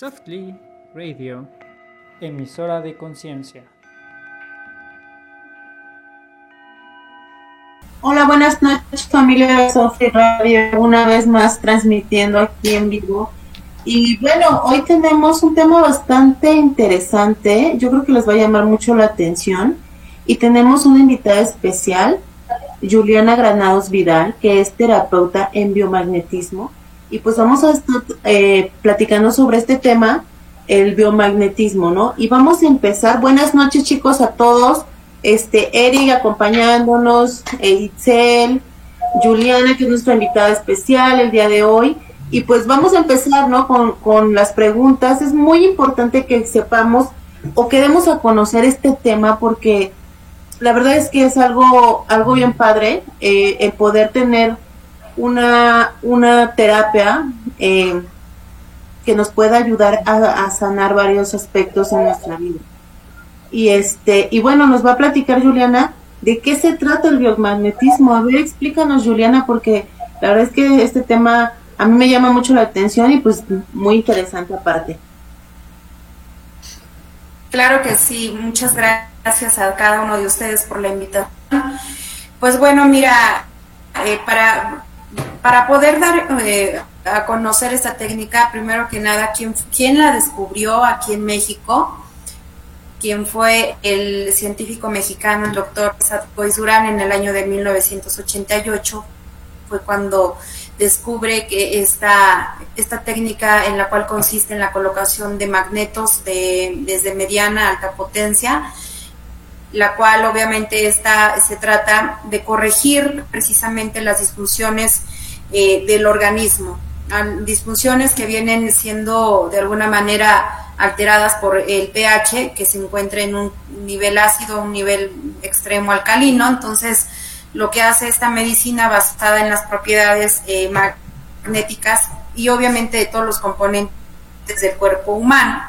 Softly Radio, emisora de conciencia. Hola, buenas noches familia de Softly Radio, una vez más transmitiendo aquí en vivo. Y bueno, hoy tenemos un tema bastante interesante, yo creo que les va a llamar mucho la atención. Y tenemos una invitada especial, Juliana Granados Vidal, que es terapeuta en biomagnetismo y pues vamos a estar eh, platicando sobre este tema, el biomagnetismo, ¿no? Y vamos a empezar. Buenas noches, chicos, a todos. Este, Eric acompañándonos, Itzel, Juliana, que es nuestra invitada especial el día de hoy. Y pues vamos a empezar, ¿no? Con, con las preguntas. Es muy importante que sepamos o que demos a conocer este tema porque la verdad es que es algo, algo bien padre eh, el poder tener una, una terapia eh, que nos pueda ayudar a, sanar varios aspectos en nuestra vida. Y este, y bueno, nos va a platicar Juliana de qué se trata el biomagnetismo. A ver, explícanos, Juliana, porque la verdad es que este tema a mí me llama mucho la atención y pues muy interesante aparte. Claro que sí, muchas gracias a cada uno de ustedes por la invitación. Pues bueno, mira, eh, para para poder dar eh, a conocer esta técnica, primero que nada, ¿quién, ¿quién la descubrió aquí en México? quien fue el científico mexicano, el doctor Sadkois Durán, en el año de 1988, fue cuando descubre que esta, esta técnica en la cual consiste en la colocación de magnetos de, desde mediana a alta potencia, la cual obviamente se trata de corregir precisamente las disfunciones eh, del organismo, disfunciones que vienen siendo de alguna manera alteradas por el pH, que se encuentra en un nivel ácido, un nivel extremo alcalino. Entonces, lo que hace esta medicina basada en las propiedades eh, magnéticas y obviamente de todos los componentes del cuerpo humano,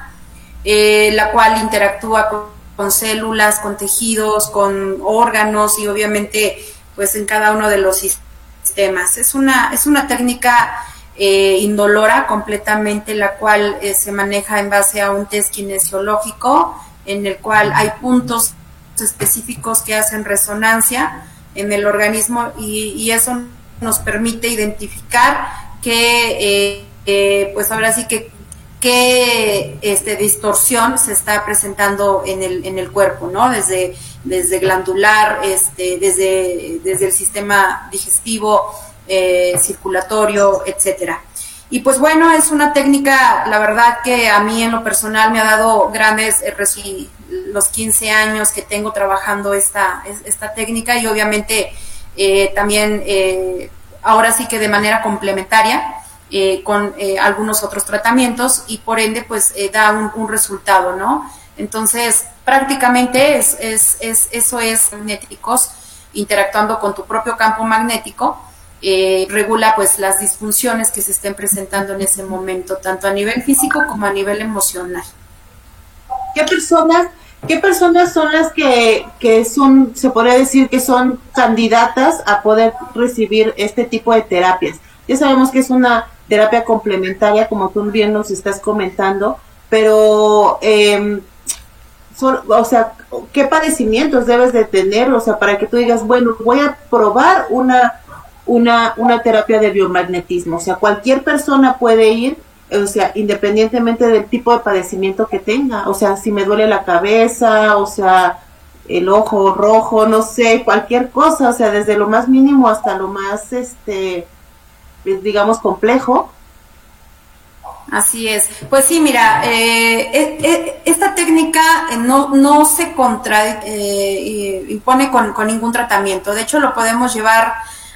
eh, la cual interactúa con con células, con tejidos, con órganos y obviamente pues en cada uno de los sistemas. Es una, es una técnica eh, indolora completamente, la cual eh, se maneja en base a un test kinesiológico, en el cual hay puntos específicos que hacen resonancia en el organismo y, eso nos permite identificar que, eh, pues ahora sí que qué este, distorsión se está presentando en el, en el cuerpo, ¿no? Desde, desde glandular, este, desde, desde el sistema digestivo, eh, circulatorio, etcétera. Y pues bueno, es una técnica, la verdad que a mí en lo personal me ha dado grandes, eh, los 15 años que tengo trabajando esta, esta técnica y obviamente eh, también ahora sí que de manera complementaria eh, con eh, algunos otros tratamientos y por ende pues eh, da un, resultado, ¿no? Entonces prácticamente es, es, es, eso es magnéticos interactuando con tu propio campo magnético, regula pues las disfunciones que se estén presentando en ese momento, tanto a nivel físico como a nivel emocional. ¿Qué personas, qué personas son las que, que son, se podría decir que son candidatas a poder recibir este tipo de terapias? Ya sabemos que es una terapia complementaria, como tú bien nos estás comentando, pero, eh, o sea, ¿qué padecimientos debes de tener? O sea, para que tú digas, bueno, voy a probar una, una, una terapia de biomagnetismo. O sea, cualquier persona puede ir, o sea, independientemente del tipo de padecimiento que tenga. O sea, si me duele la cabeza, o sea, el ojo rojo, no sé, cualquier cosa, o sea, desde lo más mínimo hasta lo más, este, digamos, complejo. Así es. Pues sí, mira, eh, eh, eh, esta técnica no, no se contra, impone con, con, ningún tratamiento. De hecho, lo podemos llevar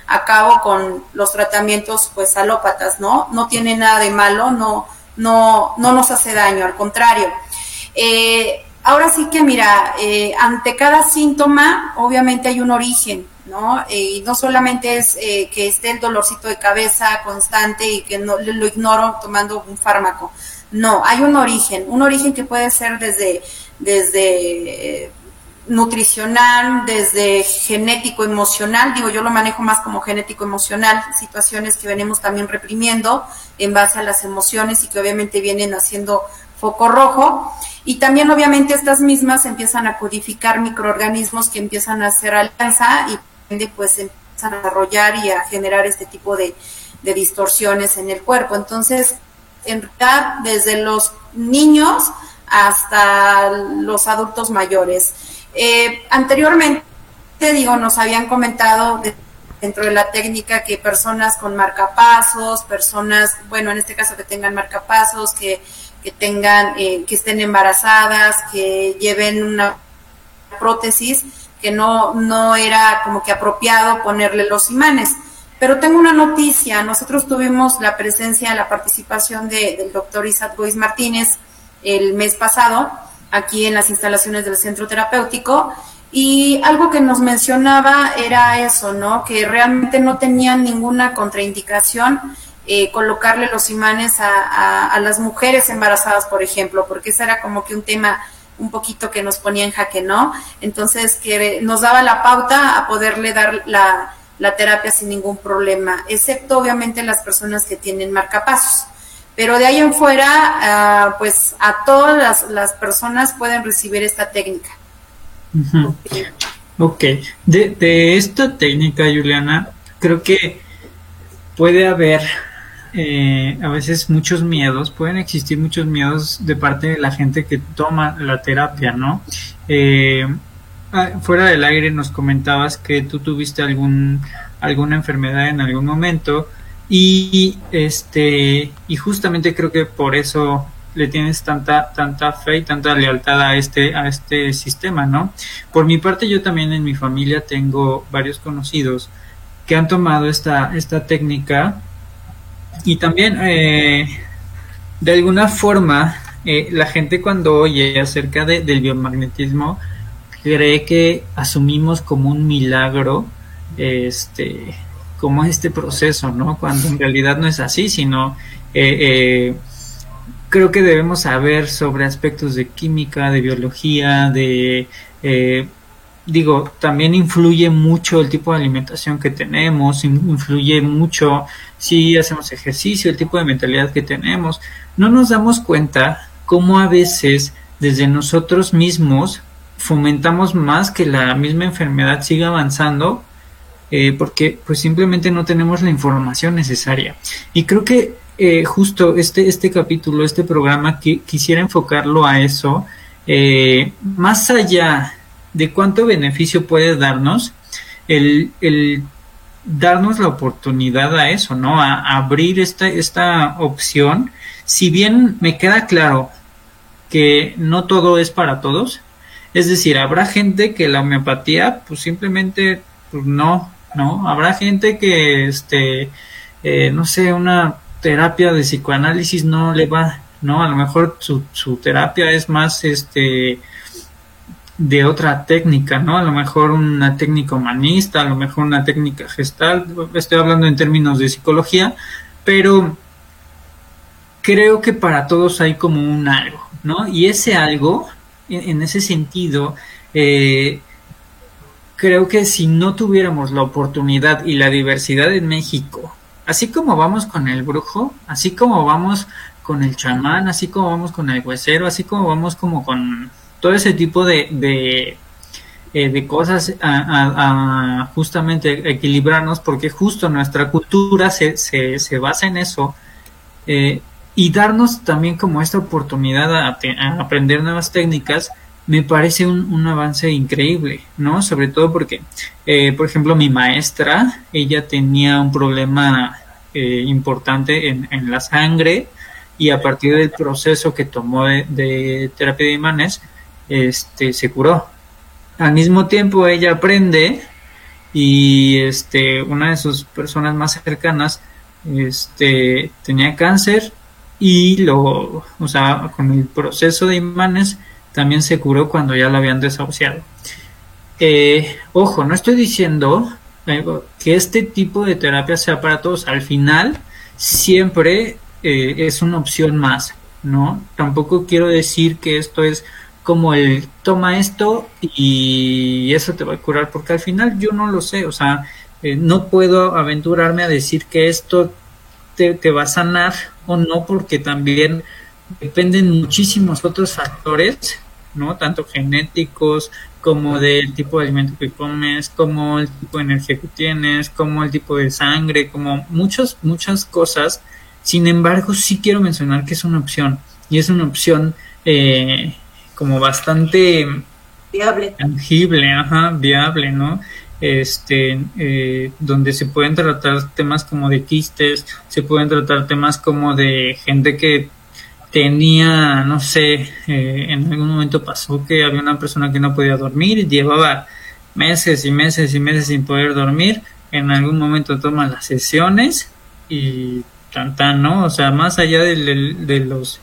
a cabo con los tratamientos pues alópatas, ¿no? No tiene nada de malo, no, no, no nos hace daño, al contrario. ahora sí que, mira, ante cada síntoma, obviamente hay un origen. ¿No? Eh, y no solamente es eh, que esté el dolorcito de cabeza constante y que no lo ignoro tomando un fármaco. No, hay un origen, un origen que puede ser desde, desde nutricional, desde genético emocional, digo yo lo manejo más como genético emocional, situaciones que venimos también reprimiendo en base a las emociones y que obviamente vienen haciendo foco rojo y también obviamente estas mismas empiezan a codificar microorganismos que empiezan a hacer alianza y pues empiezan a desarrollar y a generar este tipo de, de distorsiones en el cuerpo. Entonces, en realidad, desde los niños hasta los adultos mayores. Eh, anteriormente, digo, nos habían comentado dentro de la técnica que personas con marcapasos, personas, bueno, en este caso que tengan marcapasos, que, que tengan, eh, que estén embarazadas, que lleven una prótesis, que no, no era como que apropiado ponerle los imanes. Pero tengo una noticia, nosotros tuvimos la presencia, la participación de, del doctor Isaac Luis Martínez el mes pasado, aquí en las instalaciones del centro terapéutico y algo que nos mencionaba era eso, ¿no? Que realmente no tenían ninguna contraindicación eh, colocarle los imanes a, a, las mujeres embarazadas, por ejemplo, porque ese era como que un tema un poquito que nos ponía en jaque, ¿no? Entonces, que nos daba la pauta a poderle dar la, la terapia sin ningún problema, excepto obviamente las personas que tienen marcapasos. Pero de ahí en fuera, ah, pues a todas las, las, personas pueden recibir esta técnica. Ok, de, de, esta técnica, Juliana, creo que puede haber eh, a veces muchos miedos, pueden existir muchos miedos de parte de la gente que toma la terapia, ¿no? Eh, ah, fuera del aire nos comentabas que tú tuviste algún alguna enfermedad en algún momento y este y justamente creo que por eso le tienes tanta tanta fe y tanta lealtad a este a este sistema no por mi parte yo también en mi familia tengo varios conocidos que han tomado esta esta técnica y también eh, de alguna forma eh, la gente cuando oye acerca de, del biomagnetismo cree que asumimos como un milagro este como este proceso, ¿no? Cuando en realidad no es así, sino eh, eh, creo que debemos saber sobre aspectos de química, de biología, de eh, digo, también influye mucho el tipo de alimentación que tenemos, influye mucho si hacemos ejercicio, el tipo de mentalidad que tenemos. No nos damos cuenta cómo a veces desde nosotros mismos fomentamos más que la misma enfermedad siga avanzando eh, porque pues simplemente no tenemos la información necesaria. Y creo que eh, justo este, este capítulo, este programa, que quisiera enfocarlo a eso, eh, más allá de cuánto beneficio puede darnos, el, el darnos la oportunidad a eso, ¿no? A, abrir esta, esta opción. Si bien me queda claro que no todo es para todos, es decir, habrá gente que la homeopatía, pues simplemente, pues no, ¿no? Habrá gente que, este, eh, no sé, una terapia de psicoanálisis no le va, ¿no? A lo mejor su, su terapia es más, este, de otra técnica, ¿no? A lo mejor una técnica humanista, a lo mejor una técnica gestal, estoy hablando en términos de psicología, pero creo que para todos hay como un algo, ¿no? Y ese algo, en, ese sentido, eh, creo que si no tuviéramos la oportunidad y la diversidad en México, así como vamos con el brujo, así como vamos con el chamán, así como vamos con el huesero, así como vamos como con todo ese tipo de, de, eh, cosas a, justamente equilibrarnos, porque justo nuestra cultura se, se, se basa en eso, eh, y darnos también como esta oportunidad a, aprender nuevas técnicas, me parece un, un, avance increíble, ¿no? Sobre todo porque, eh, por ejemplo, mi maestra, ella tenía un problema importante en, en, la sangre y a partir del proceso que tomó de, terapia de imanes, este, se curó. Al mismo tiempo, ella aprende y este, una de sus personas más cercanas, este, tenía cáncer y lo, o sea, con el proceso de imanes, también se curó cuando ya lo habían desahuciado. Eh, ojo, no estoy diciendo eh, que este tipo de terapia sea para todos. Al final, siempre eh, es una opción más, ¿no? Tampoco quiero decir que esto es como el toma esto y eso te va a curar, porque al final yo no lo sé, o sea, eh, no puedo aventurarme a decir que esto te, te va a sanar o no, porque también dependen muchísimos otros factores, ¿no? Tanto genéticos como del tipo de alimento que comes, como el tipo de energía que tienes, como el tipo de sangre, como muchas, muchas cosas. Sin embargo, sí quiero mencionar que es una opción y es una opción eh, como bastante viable, tangible, ajá, viable, ¿no? Este, eh, donde se pueden tratar temas como de quistes, se pueden tratar temas como de gente que tenía, no sé, eh, en algún momento pasó que había una persona que no podía dormir y llevaba meses y meses y meses sin poder dormir, en algún momento toma las sesiones y tan tan, ¿no? O sea, más allá de, de los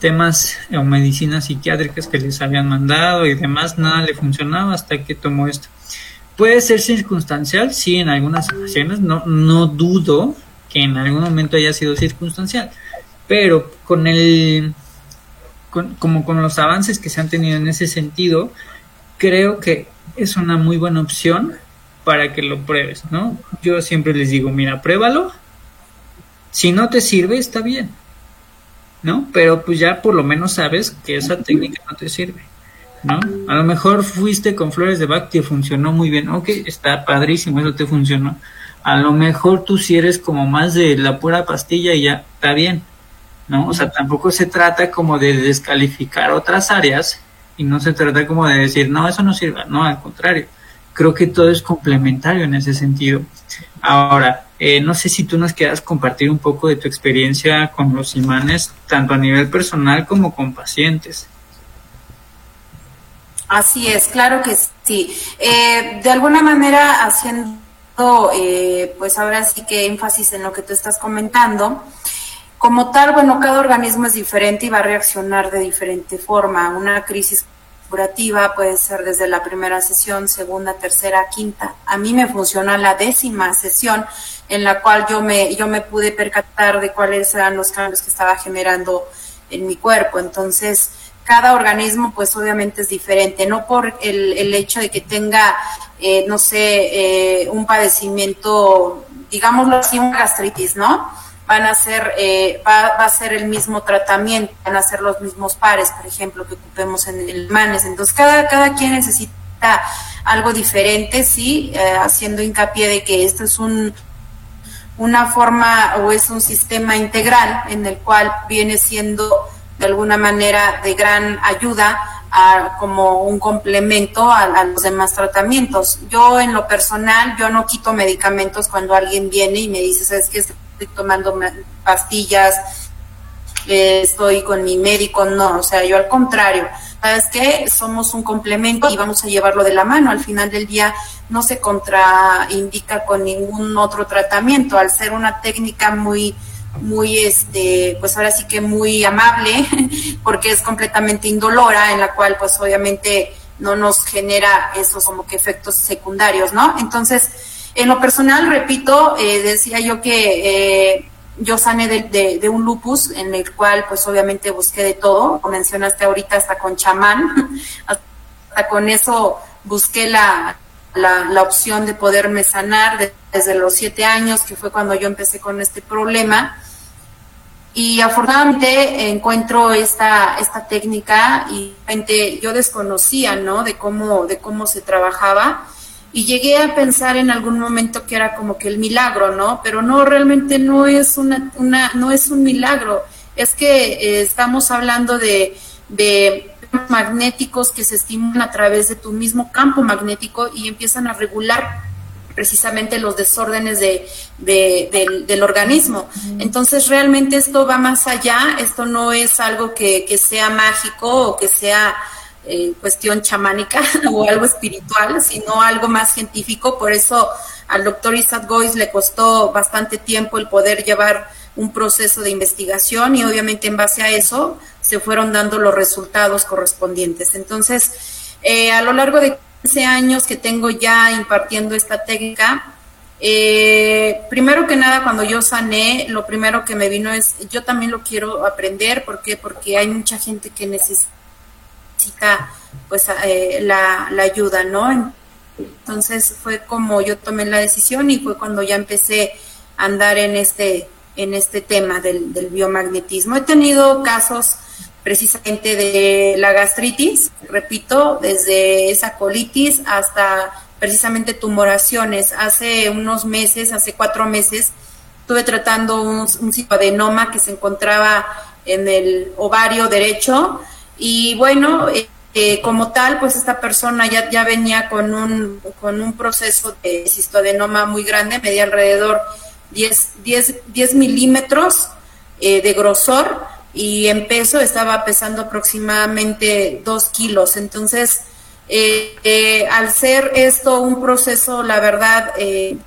temas o medicinas psiquiátricas que les habían mandado y demás, nada le funcionaba hasta que tomó esto. Puede ser circunstancial, sí, en algunas ocasiones, no, no dudo que en algún momento haya sido circunstancial, pero con el, como con los avances que se han tenido en ese sentido, creo que es una muy buena opción para que lo pruebes, ¿no? Yo siempre les digo, mira, pruébalo, si no te sirve, está bien, ¿no? Pero pues ya por lo menos sabes que esa técnica no te sirve, ¿no? A lo mejor fuiste con flores de Bach, te funcionó muy bien, ok, está padrísimo, eso te funcionó. A lo mejor tú si eres como más de la pura pastilla y ya está bien, ¿no? O sea, tampoco se trata como de descalificar otras áreas y no se trata como de decir, no, eso no sirve, no, al contrario. Creo que todo es complementario en ese sentido. Ahora, eh, no sé si tú nos quieras compartir un poco de tu experiencia con los imanes, tanto a nivel personal como con pacientes. Así es, claro que sí. Eh, de alguna manera, haciendo, eh, pues ahora sí que énfasis en lo que tú estás comentando, como tal, bueno, cada organismo es diferente y va a reaccionar de diferente forma. Una crisis curativa puede ser desde la primera sesión, segunda, tercera, quinta. A mí me funciona la décima sesión en la cual yo me, yo me pude percatar de cuáles eran los cambios que estaba generando en mi cuerpo. Entonces, cada organismo pues obviamente es diferente, no por el, el hecho de que tenga, eh, no sé, eh, un padecimiento, digámoslo así, una gastritis, ¿no? Van a ser, eh, va, a ser el mismo tratamiento, van a ser los mismos pares, por ejemplo, que ocupemos en el MANES. Entonces, cada, cada quien necesita algo diferente, sí, haciendo hincapié de que esto es un, una forma o es un sistema integral en el cual viene siendo de alguna manera de gran ayuda a, como un complemento a, los demás tratamientos. Yo en lo personal, yo no quito medicamentos cuando alguien viene y me dice, ¿sabes qué? Estoy tomando pastillas, eh, estoy con mi médico, no, o sea, yo al contrario, ¿sabes qué? Somos un complemento y vamos a llevarlo de la mano. Al final del día no se contraindica con ningún otro tratamiento, al ser una técnica muy muy este pues ahora sí que muy amable porque es completamente indolora en la cual pues obviamente no nos genera esos como que efectos secundarios no entonces en lo personal repito eh, decía yo que eh, yo sané de, un lupus en el cual pues obviamente busqué de todo, como mencionaste ahorita hasta con chamán, hasta con eso busqué la, la, opción de poderme sanar de, desde los siete años, que fue cuando yo empecé con este problema. Y afortunadamente encuentro esta, esta técnica y yo desconocía, ¿no? De cómo, de cómo se trabajaba y llegué a pensar en algún momento que era como que el milagro, ¿no? Pero no, realmente no es una, una no es un milagro, es que eh, estamos hablando de, de magnéticos que se estimulan a través de tu mismo campo magnético y empiezan a regular precisamente los desórdenes de, de, del, del, organismo. Entonces, realmente esto va más allá, esto no es algo que, que sea mágico o que sea eh, cuestión chamánica o algo espiritual, sino algo más científico. Por eso al doctor Isaac Gois le costó bastante tiempo el poder llevar un proceso de investigación y obviamente en base a eso se fueron dando los resultados correspondientes. Entonces, eh, a lo largo de 15 años que tengo ya impartiendo esta técnica, eh, primero que nada, cuando yo sané, lo primero que me vino es, yo también lo quiero aprender, ¿por qué? Porque hay mucha gente que necesita pues eh, la, la ayuda, ¿no? Entonces fue como yo tomé la decisión y fue cuando ya empecé a andar en este, en este tema del, del biomagnetismo. He tenido casos precisamente de la gastritis, repito, desde esa colitis hasta precisamente tumoraciones. Hace unos meses, hace cuatro meses, estuve tratando un, un adenoma que se encontraba en el ovario derecho y bueno, eh, eh, como tal, pues esta persona ya, ya venía con un, con un proceso de cistoadenoma muy grande, medía alrededor 10, 10, 10 milímetros eh, de grosor y en peso estaba pesando aproximadamente 2 kilos. Entonces, al ser esto un proceso, la verdad,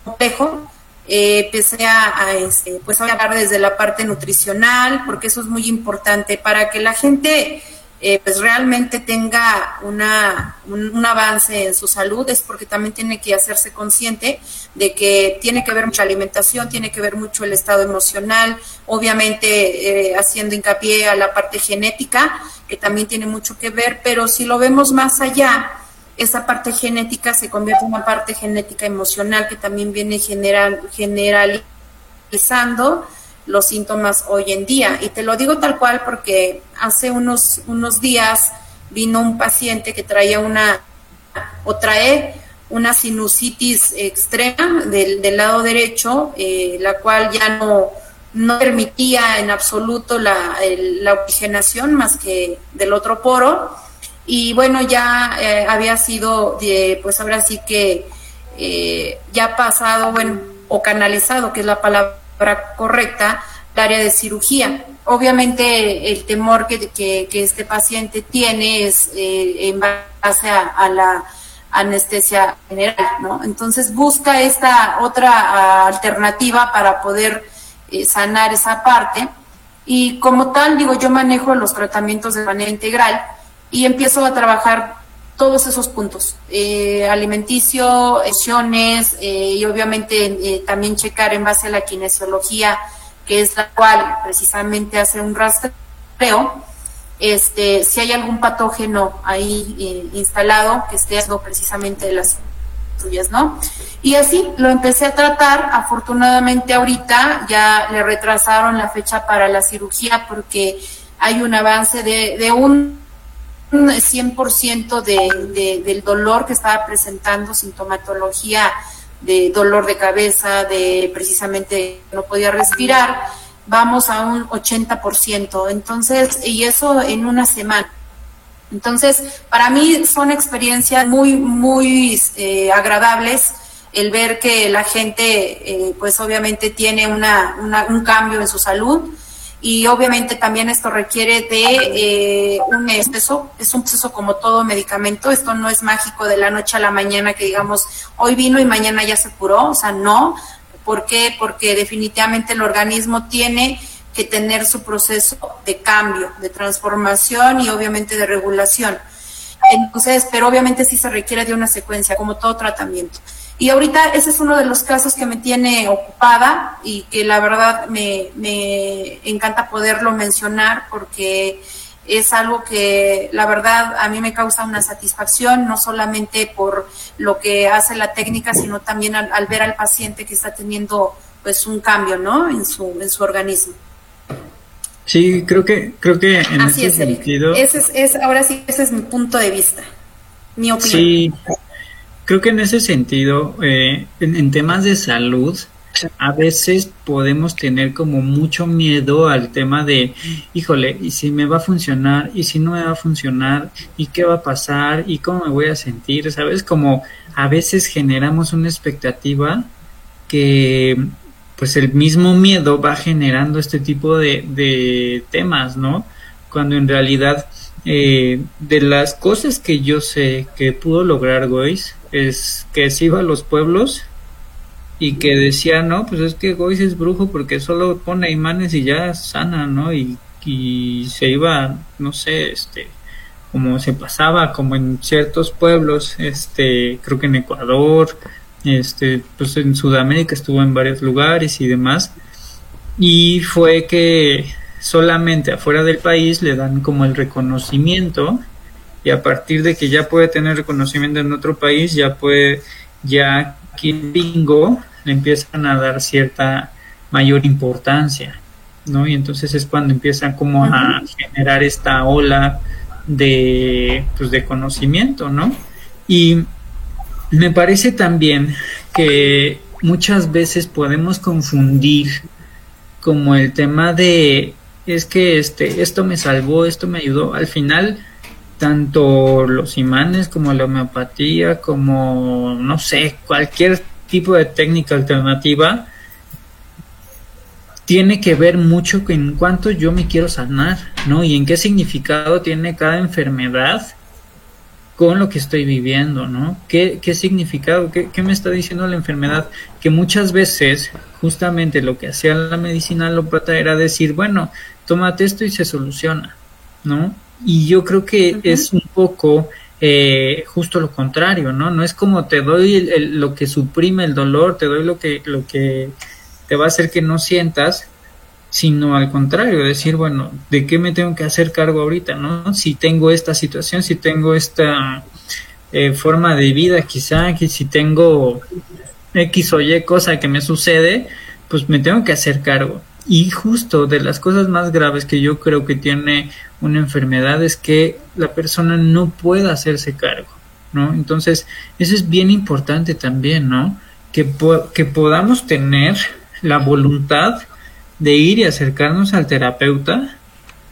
complejo, empecé a, a, este, pues a hablar desde la parte nutricional, porque eso es muy importante para que la gente eh, pues realmente tenga una, un, avance en su salud es porque también tiene que hacerse consciente de que tiene que ver mucha alimentación, tiene que ver mucho el estado emocional, obviamente eh, haciendo hincapié a la parte genética, que también tiene mucho que ver, pero si lo vemos más allá, esa parte genética se convierte en una parte genética emocional que también viene general, generalizando los síntomas hoy en día. Y te lo digo tal cual porque hace unos, unos días vino un paciente que traía una, o trae una sinusitis extrema del, del lado derecho, eh, la cual ya no, no permitía en absoluto la, la oxigenación más que del otro poro. Y bueno, ya eh, había sido, pues ahora sí que eh, ya pasado, bueno, o canalizado, que es la palabra correcta, el área de cirugía. Obviamente el temor que, que, este paciente tiene es eh, en base a, la anestesia general, ¿no? Entonces busca esta otra alternativa para poder eh, sanar esa parte. Y como tal, digo, yo manejo los tratamientos de manera integral y empiezo a trabajar todos esos puntos, eh, alimenticio, acciones eh, y obviamente eh, también checar en base a la kinesiología, que es la cual precisamente hace un rastreo, este, si hay algún patógeno ahí instalado que esté haciendo precisamente las suyas, ¿no? Y así lo empecé a tratar, afortunadamente ahorita ya le retrasaron la fecha para la cirugía porque hay un avance de un 100% de, del dolor que estaba presentando, sintomatología de dolor de cabeza, de precisamente no podía respirar, vamos a un 80%. Entonces, y eso en una semana. Entonces, para mí son experiencias muy, muy eh, agradables el ver que la gente, eh, pues obviamente tiene una, un cambio en su salud y obviamente también esto requiere de eh, un proceso, es un proceso como todo medicamento, esto no es mágico de la noche a la mañana que digamos hoy vino y mañana ya se curó, o sea, no, ¿por qué? Porque definitivamente el organismo tiene que tener su proceso de cambio, de transformación y obviamente de regulación. Entonces, pero obviamente sí se requiere de una secuencia, como todo tratamiento. Y ahorita ese es uno de los casos que me tiene ocupada y que la verdad me, me encanta poderlo mencionar porque es algo que la verdad a mí me causa una satisfacción, no solamente por lo que hace la técnica, sino también al, ver al paciente que está teniendo pues un cambio, ¿no? En su, en su organismo. Sí, creo que, creo que en ese sentido. Ese es, es, ahora sí, ese es mi punto de vista, mi opinión. Sí, Creo que en ese sentido, eh, en, temas de salud, a veces podemos tener como mucho miedo al tema de, híjole, ¿y si me va a funcionar? ¿Y si no me va a funcionar? ¿Y qué va a pasar? ¿Y cómo me voy a sentir? ¿Sabes? Como a veces generamos una expectativa que pues el mismo miedo va generando este tipo de, de temas, ¿no? Cuando en realidad eh, de las cosas que yo sé que pudo lograr Gois es que se iba a los pueblos y que decía, no, pues es que Gois es brujo porque solo pone imanes y ya sana, ¿no? Y, y se iba, no sé, este, como se pasaba, como en ciertos pueblos, este, creo que en Ecuador, este, pues en Sudamérica estuvo en varios lugares y demás. Y fue que solamente afuera del país le dan como el reconocimiento y a partir de que ya puede tener reconocimiento en otro país, ya puede, ya aquí bingo le empiezan a dar cierta mayor importancia, ¿no? Y entonces es cuando empiezan como a generar esta ola de, pues, de conocimiento, ¿no? Y me parece también que muchas veces podemos confundir como el tema de es que este esto me salvó, esto me ayudó. Al final tanto los imanes como la homeopatía, como no sé, cualquier tipo de técnica alternativa tiene que ver mucho en cuánto yo me quiero sanar, ¿no? Y en qué significado tiene cada enfermedad con lo que estoy viviendo, ¿no? ¿Qué, qué significado, qué, qué, me está diciendo la enfermedad? Que muchas veces justamente lo que hacía la medicina alópata era decir, bueno, tómate esto y se soluciona, ¿no? Y yo creo que es un poco eh, justo lo contrario, ¿no? No es como te doy el, el, lo que suprime el dolor, te doy lo que, lo que te va a hacer que no sientas, sino al contrario, decir, bueno, ¿de qué me tengo que hacer cargo ahorita, no? Si tengo esta situación, si tengo esta eh, forma de vida, quizá, que si tengo X o Y cosa que me sucede, pues me tengo que hacer cargo. Y justo de las cosas más graves que yo creo que tiene una enfermedad es que la persona no pueda hacerse cargo, ¿no? Entonces, eso es bien importante también, ¿no? Que, que podamos tener la voluntad de ir y acercarnos al terapeuta,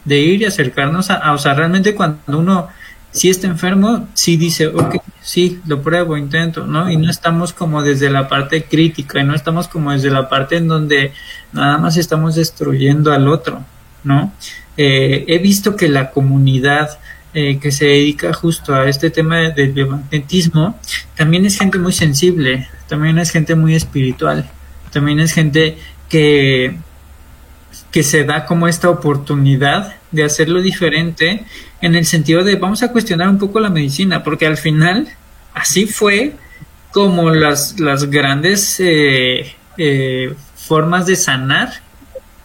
de ir y acercarnos a, a o sea, realmente cuando uno si está enfermo, sí dice, ok, sí, lo pruebo, intento, ¿no? Y no estamos como desde la parte crítica, y no estamos como desde la parte en donde nada más estamos destruyendo al otro, ¿no? Eh, he visto que la comunidad eh, que se dedica justo a este tema del biomagnetismo también es gente muy sensible, también es gente muy espiritual, también es gente que que se da como esta oportunidad de hacerlo diferente en el sentido de vamos a cuestionar un poco la medicina, porque al final así fue como las, las grandes eh, eh, formas de sanar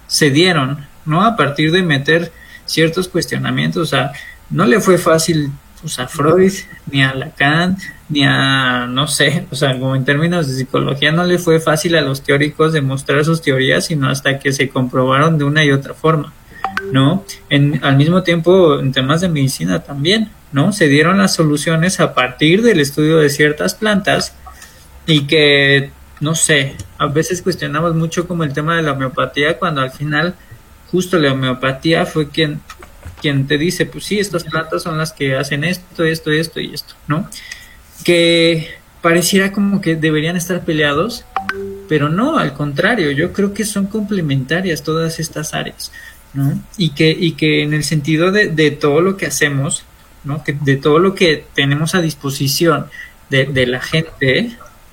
se dieron, ¿no? A partir de meter ciertos cuestionamientos, o sea, no le fue fácil pues, a Freud, ni a Lacan, ni a, no sé, o sea, como en términos de psicología no le fue fácil a los teóricos demostrar sus teorías, sino hasta que se comprobaron de una y otra forma, ¿no? En, al mismo tiempo, en temas de medicina también, ¿no? Se dieron las soluciones a partir del estudio de ciertas plantas y que, no sé, a veces cuestionamos mucho como el tema de la homeopatía cuando al final justo la homeopatía fue quien quien te dice, pues sí, estas plantas son las que hacen esto, esto, esto y esto, ¿no? Que pareciera como que deberían estar peleados, pero no, al contrario, yo creo que son complementarias todas estas áreas, ¿no? Y que, y que en el sentido de, de todo lo que hacemos, ¿no? Que de todo lo que tenemos a disposición de, de la gente,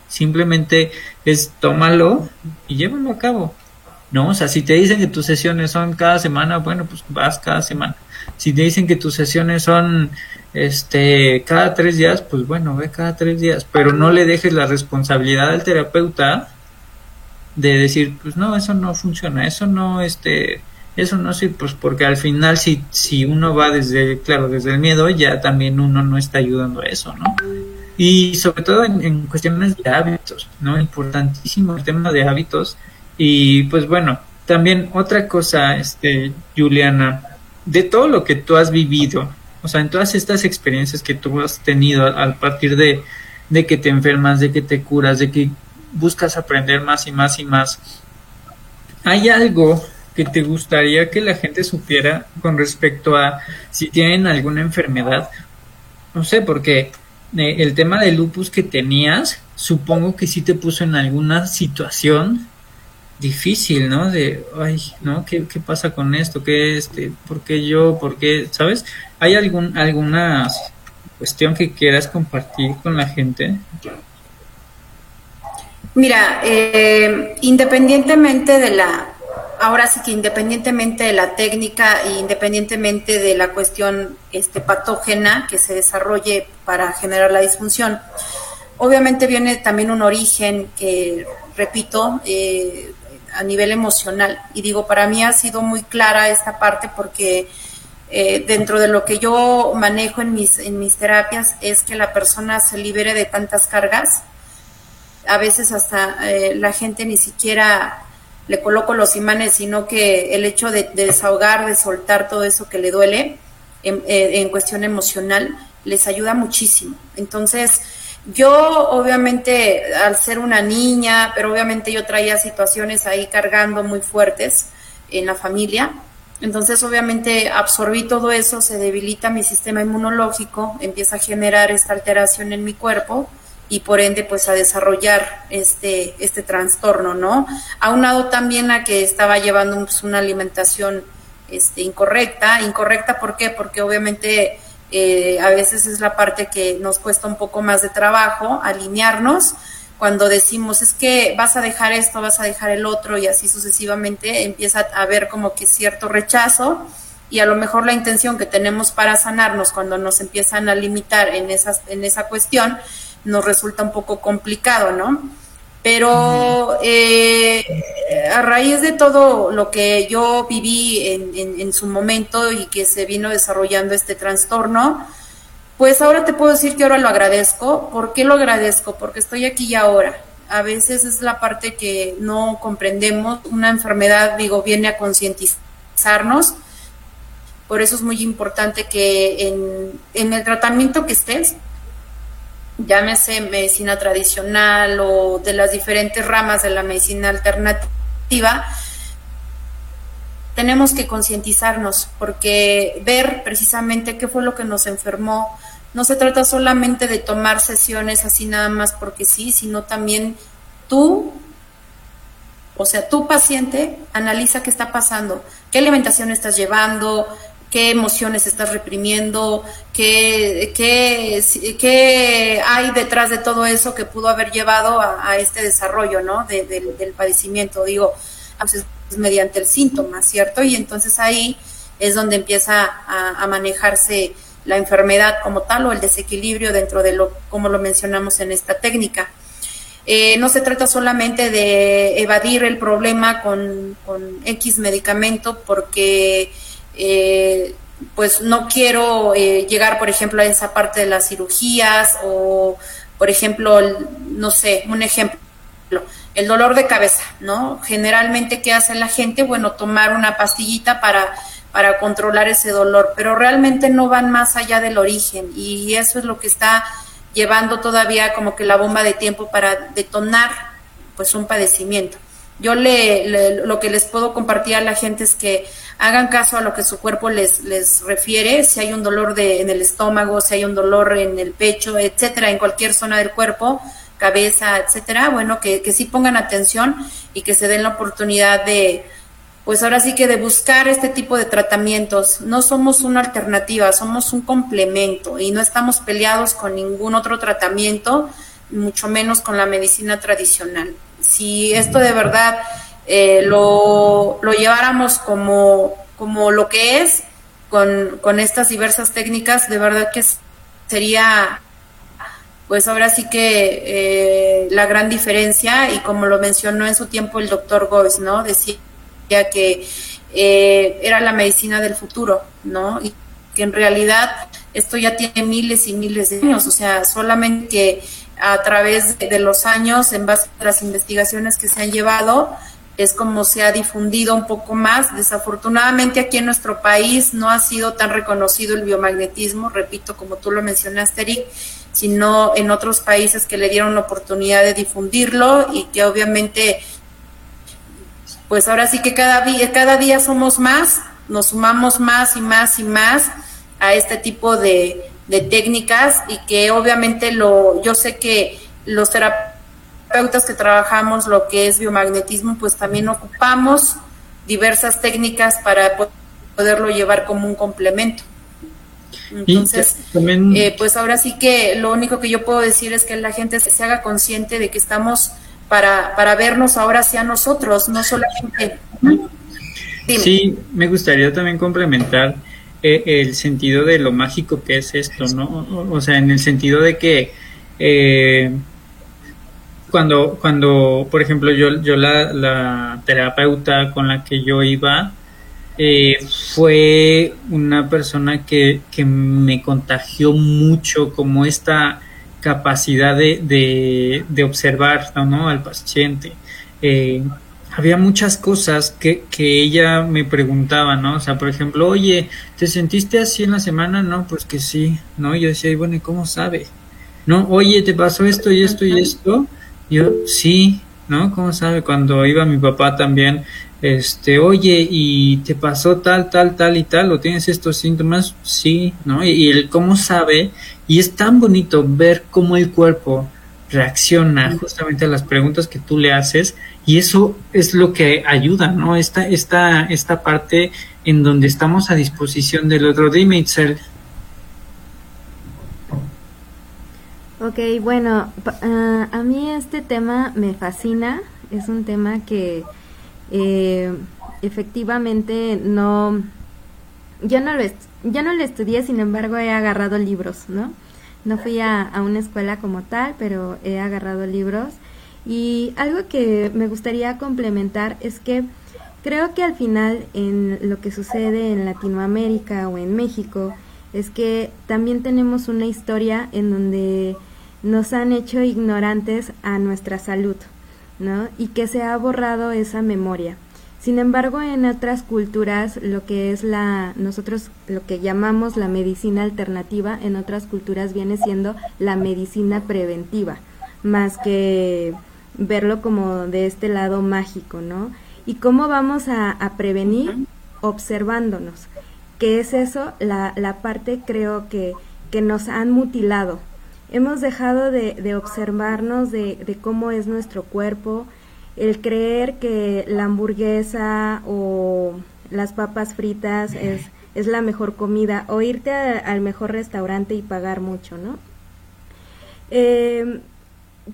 simplemente es tómalo y llévalo a cabo, ¿no? O sea, si te dicen que tus sesiones son cada semana, bueno, pues vas cada semana. Si te dicen que tus sesiones son este cada tres días, pues bueno, ve cada tres días, pero no le dejes la responsabilidad al terapeuta de decir, pues no, eso no funciona, eso no, este, eso no sí, pues porque al final si, si uno va desde, claro, desde el miedo, ya también uno no está ayudando a eso, ¿no? Y sobre todo en, cuestiones de hábitos, ¿no? Importantísimo el tema de hábitos. Y pues bueno, también otra cosa, este, Juliana, de todo lo que tú has vivido, o sea, en todas estas experiencias que tú has tenido a, a partir de, de que te enfermas, de que te curas, de que buscas aprender más y más y más, ¿hay algo que te gustaría que la gente supiera con respecto a si tienen alguna enfermedad? No sé, porque eh, el tema del lupus que tenías, supongo que sí te puso en alguna situación difícil, ¿no? De, ay, ¿no? ¿Qué, qué pasa con esto? ¿Qué, este, por qué yo? ¿Por qué? ¿Sabes? ¿Hay algún, alguna cuestión que quieras compartir con la gente? Mira, eh, independientemente de la, ahora sí que independientemente de la técnica e independientemente de la cuestión este, patógena que se desarrolle para generar la disfunción, obviamente viene también un origen que, repito, eh, a nivel emocional. Y digo, para mí ha sido muy clara esta parte porque eh, dentro de lo que yo manejo en mis, en mis terapias es que la persona se libere de tantas cargas. A veces hasta eh, la gente ni siquiera le coloco los imanes, sino que el hecho de, desahogar, de soltar todo eso que le duele en, en cuestión emocional, les ayuda muchísimo. Entonces, yo obviamente al ser una niña, pero obviamente yo traía situaciones ahí cargando muy fuertes en la familia, entonces, obviamente, absorbí todo eso, se debilita mi sistema inmunológico, empieza a generar esta alteración en mi cuerpo y por ende, pues a desarrollar este, este trastorno, ¿no? Aunado también a que estaba llevando pues, una alimentación este, incorrecta. Incorrecta, ¿por qué? Porque obviamente eh, a veces es la parte que nos cuesta un poco más de trabajo alinearnos cuando decimos es que vas a dejar esto, vas a dejar el otro y así sucesivamente, empieza a haber como que cierto rechazo y a lo mejor la intención que tenemos para sanarnos cuando nos empiezan a limitar en, esas, en esa cuestión nos resulta un poco complicado, ¿no? Pero eh, a raíz de todo lo que yo viví en, en su momento y que se vino desarrollando este trastorno, pues ahora te puedo decir que ahora lo agradezco. ¿Por qué lo agradezco? Porque estoy aquí y ahora. A veces es la parte que no comprendemos. Una enfermedad, digo, viene a concientizarnos. Por eso es muy importante que en, en el tratamiento que estés, llámese medicina tradicional o de las diferentes ramas de la medicina alternativa, tenemos que concientizarnos porque ver precisamente qué fue lo que nos enfermó, no se trata solamente de tomar sesiones así nada más porque sí, sino también tú, o sea, tu paciente, analiza qué está pasando, qué alimentación estás llevando, qué emociones estás reprimiendo, qué, qué, hay detrás de todo eso que pudo haber llevado a, este desarrollo, ¿no? del padecimiento, digo, mediante el síntoma, ¿cierto? Y entonces ahí es donde empieza a manejarse la enfermedad como tal o el desequilibrio dentro de lo, como lo mencionamos en esta técnica. Eh, no se trata solamente de evadir el problema con, X medicamento porque eh, pues no quiero eh, llegar, por ejemplo, a esa parte de las cirugías o, por ejemplo, no sé, un ejemplo, el dolor de cabeza, ¿no? Generalmente, ¿qué hace la gente? Bueno, tomar una pastillita para para controlar ese dolor, pero realmente no van más allá del origen y eso es lo que está llevando todavía como que la bomba de tiempo para detonar pues un padecimiento. Yo le, lo que les puedo compartir a la gente es que hagan caso a lo que su cuerpo les, les refiere, si hay un dolor de, en el estómago, si hay un dolor en el pecho, etcétera, en cualquier zona del cuerpo, cabeza, etcétera, bueno, que, que sí pongan atención y que se den la oportunidad de, pues ahora sí que de buscar este tipo de tratamientos. No somos una alternativa, somos un complemento y no estamos peleados con ningún otro tratamiento, mucho menos con la medicina tradicional. Si esto de verdad eh, lo, lo, lleváramos como, como lo que es, con, con estas diversas técnicas, de verdad que sería pues ahora sí que eh, la gran diferencia y como lo mencionó en su tiempo el doctor Goes, ¿no? Decía que eh, era la medicina del futuro, ¿no? Y que en realidad esto ya tiene miles y miles de años, o sea, solamente a través de los años, en base a las investigaciones que se han llevado, es como se ha difundido un poco más. Desafortunadamente aquí en nuestro país no ha sido tan reconocido el biomagnetismo, repito, como tú lo mencionaste, Eric, sino en otros países que le dieron la oportunidad de difundirlo y que obviamente pues ahora sí que cada día, cada día somos más, nos sumamos más y más y más a este tipo de, técnicas y que obviamente lo, yo sé que los terapeutas que trabajamos lo que es biomagnetismo, pues también ocupamos diversas técnicas para poderlo llevar como un complemento. Entonces, eh, pues ahora sí que lo único que yo puedo decir es que la gente se haga consciente de que estamos para, para vernos ahora hacia nosotros, no solamente... Sí, me gustaría también complementar eh, el sentido de lo mágico que es esto, ¿no? O, sea, en el sentido de que eh, cuando, cuando, por ejemplo, yo, yo la, la terapeuta con la que yo iba, eh, fue una persona que, que me contagió mucho como esta capacidad de, de, de observar ¿no? al paciente. Eh, había muchas cosas que, que ella me preguntaba, ¿no? O sea, por ejemplo, oye, ¿te sentiste así en la semana? No, pues que sí, ¿no? Yo decía, bueno, ¿y cómo sabe? No, oye, ¿te pasó esto y esto y esto? Yo, sí, ¿no? ¿Cómo sabe? Cuando iba mi papá también, este, oye, ¿y te pasó tal, tal, tal y tal? ¿O tienes estos síntomas? Sí, ¿no? Y, y el cómo sabe, y es tan bonito ver cómo el cuerpo reacciona justamente a las preguntas que tú le haces y eso es lo que ayuda, ¿no? Esta, esta, esta parte en donde estamos a disposición del otro. Dime, Itzel. Ok, bueno, uh, a mí este tema me fascina, es un tema que eh, efectivamente no, yo no, lo yo no lo estudié, sin embargo he agarrado libros, ¿no? No fui a, a una escuela como tal, pero he agarrado libros. Y algo que me gustaría complementar es que creo que al final en lo que sucede en Latinoamérica o en México es que también tenemos una historia en donde nos han hecho ignorantes a nuestra salud, ¿no? Y que se ha borrado esa memoria. Sin embargo, en otras culturas, lo que es la, nosotros lo que llamamos la medicina alternativa, en otras culturas viene siendo la medicina preventiva, más que verlo como de este lado mágico, ¿no? ¿Y cómo vamos a, a prevenir? Observándonos. ¿Qué es eso? La, la parte creo que, que nos han mutilado. Hemos dejado de, de observarnos de, de cómo es nuestro cuerpo, el creer que la hamburguesa o las papas fritas es, es la mejor comida o irte a, al mejor restaurante y pagar mucho, ¿no? Eh,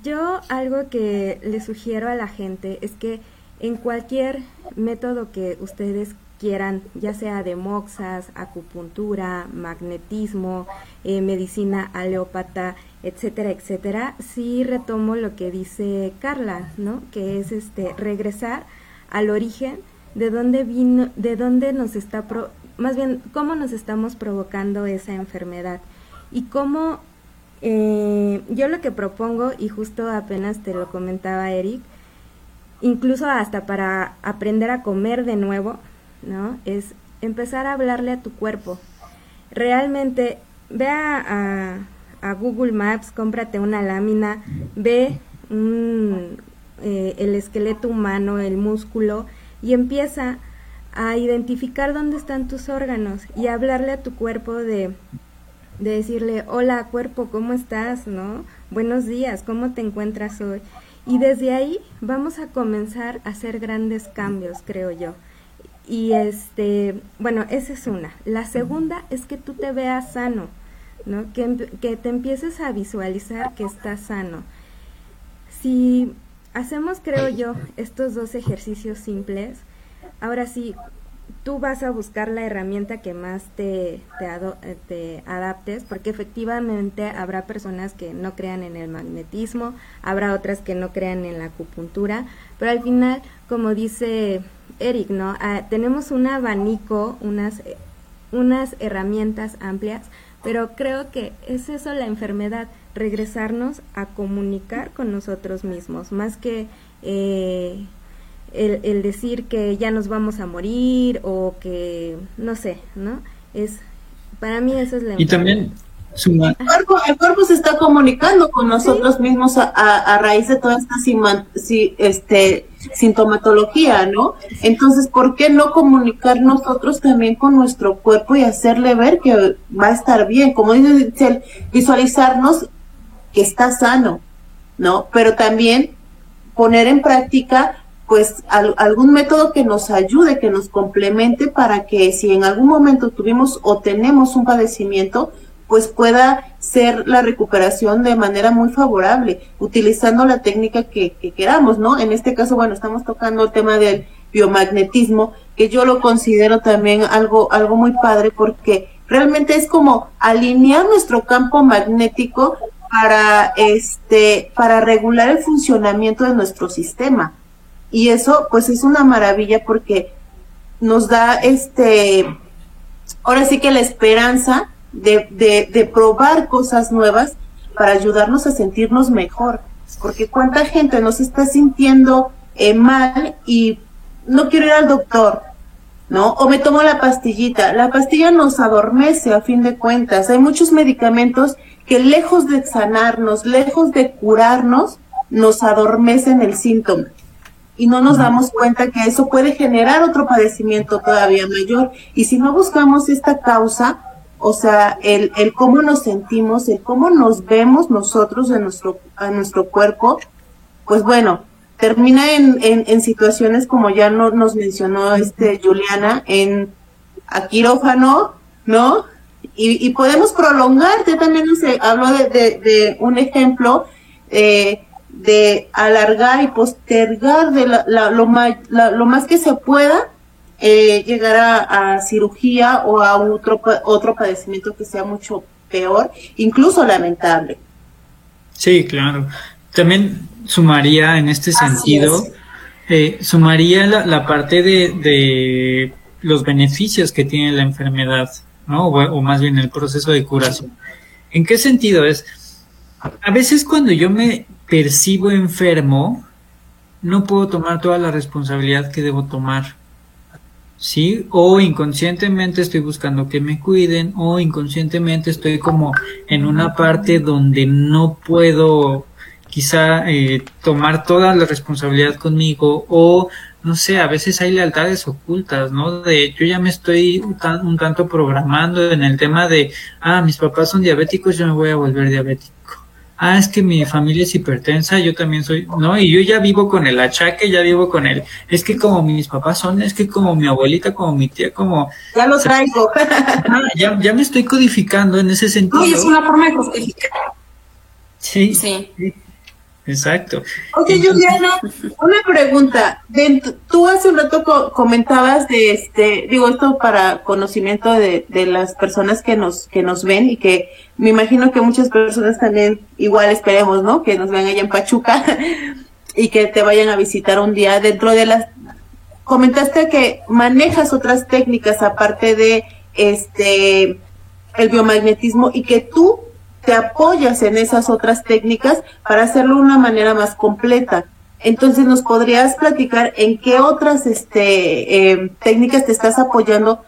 yo algo que le sugiero a la gente es que en cualquier método que ustedes quieran, ya sea de moxas, acupuntura, magnetismo, eh, medicina aleópata, etcétera, etcétera, sí retomo lo que dice Carla, ¿no? Que es este regresar al origen de dónde vino, de dónde nos está, pro, más bien, cómo nos estamos provocando esa enfermedad y cómo eh, yo lo que propongo y justo apenas te lo comentaba Eric, incluso hasta para aprender a comer de nuevo, ¿no? Es empezar a hablarle a tu cuerpo. Realmente, ve a, a, Google Maps, cómprate una lámina, ve eh, el esqueleto humano, el músculo, y empieza a identificar dónde están tus órganos y hablarle a tu cuerpo de, de decirle, hola cuerpo, ¿cómo estás? ¿No? Buenos días, ¿cómo te encuentras hoy? Y desde ahí vamos a comenzar a hacer grandes cambios, creo yo. Y este, bueno, esa es una. La segunda es que tú te veas sano, ¿no? Que, que te empieces a visualizar que estás sano. Si hacemos, creo yo, estos dos ejercicios simples, ahora sí, tú vas a buscar la herramienta que más te, te, eh, te, adaptes, porque efectivamente habrá personas que no crean en el magnetismo, habrá otras que no crean en la acupuntura, pero al final, como dice Eric, ¿no? Ah, tenemos un abanico, unas, unas herramientas amplias, pero creo que es eso la enfermedad, regresarnos a comunicar con nosotros mismos, más que eh, el, el, decir que ya nos vamos a morir o que, no sé, ¿no? Es, para mí eso es la Y también el cuerpo, el cuerpo, se está comunicando con nosotros ¿Sí? mismos a, a, a, raíz de toda esta si, este, sintomatología, ¿no? Entonces, ¿por qué no comunicar nosotros también con nuestro cuerpo y hacerle ver que va a estar bien? Como dice visualizarnos que está sano, ¿no? Pero también poner en práctica pues al, algún método que nos ayude, que nos complemente para que si en algún momento tuvimos o tenemos un padecimiento, pues pueda ser la recuperación de manera muy favorable, utilizando la técnica que, que, queramos, ¿no? En este caso, bueno, estamos tocando el tema del biomagnetismo, que yo lo considero también algo, algo muy padre porque realmente es como alinear nuestro campo magnético para este, para regular el funcionamiento de nuestro sistema. Y eso, pues es una maravilla porque nos da este, ahora sí que la esperanza de, de, de probar cosas nuevas para ayudarnos a sentirnos mejor. Porque cuánta gente nos está sintiendo eh, mal y no quiero ir al doctor, ¿no? O me tomo la pastillita. La pastilla nos adormece a fin de cuentas. Hay muchos medicamentos que lejos de sanarnos, lejos de curarnos, nos adormecen el síntoma. Y no nos damos cuenta que eso puede generar otro padecimiento todavía mayor. Y si no buscamos esta causa, o sea, el, el cómo nos sentimos, el cómo nos vemos nosotros en nuestro, a nuestro cuerpo, pues bueno, termina en, en, en situaciones como ya no, nos mencionó este Juliana, en a quirófano, ¿no? Y, podemos prolongar, ya también se habló de, de, de un ejemplo eh, de alargar y postergar de la, la, lo, ma, la, lo más que se pueda eh, llegar a, a, cirugía o a otro, otro padecimiento que sea mucho peor, incluso lamentable. Sí, claro. También sumaría en este sentido, eh, sumaría la, la parte de, de, los beneficios que tiene la enfermedad, ¿no? O, o, más bien el proceso de curación. ¿En qué sentido es? A veces cuando yo me percibo enfermo, no puedo tomar toda la responsabilidad que debo tomar. ¿Sí? O inconscientemente estoy buscando que me cuiden, o inconscientemente estoy como en una parte donde no puedo quizá eh, tomar toda la responsabilidad conmigo, o no sé, a veces hay lealtades ocultas, ¿no? De yo ya me estoy un, un tanto programando en el tema de, ah, mis papás son diabéticos, yo me voy a volver diabético ah, es que mi familia es hipertensa, yo también soy, ¿no? Y yo ya vivo con el achaque, ya vivo con el, es que como mis papás son, es que como mi abuelita, como mi tía, como... Ya lo traigo. ah, ya, ya me estoy codificando en ese sentido. Uy, es una forma de codificar. Sí. Sí. sí. Exacto. Ok, Entonces, Juliana, una pregunta. Tú hace un rato co comentabas de este, digo esto para conocimiento de, de, las personas que nos, que nos ven y que me imagino que muchas personas también, igual esperemos, ¿no? Que nos vean allá en Pachuca y que te vayan a visitar un día. Dentro de las, comentaste que manejas otras técnicas aparte de este, el biomagnetismo y que tú te apoyas en esas otras técnicas para hacerlo de una manera más completa. Entonces, ¿nos podrías platicar en qué otras este, eh, técnicas te estás apoyando?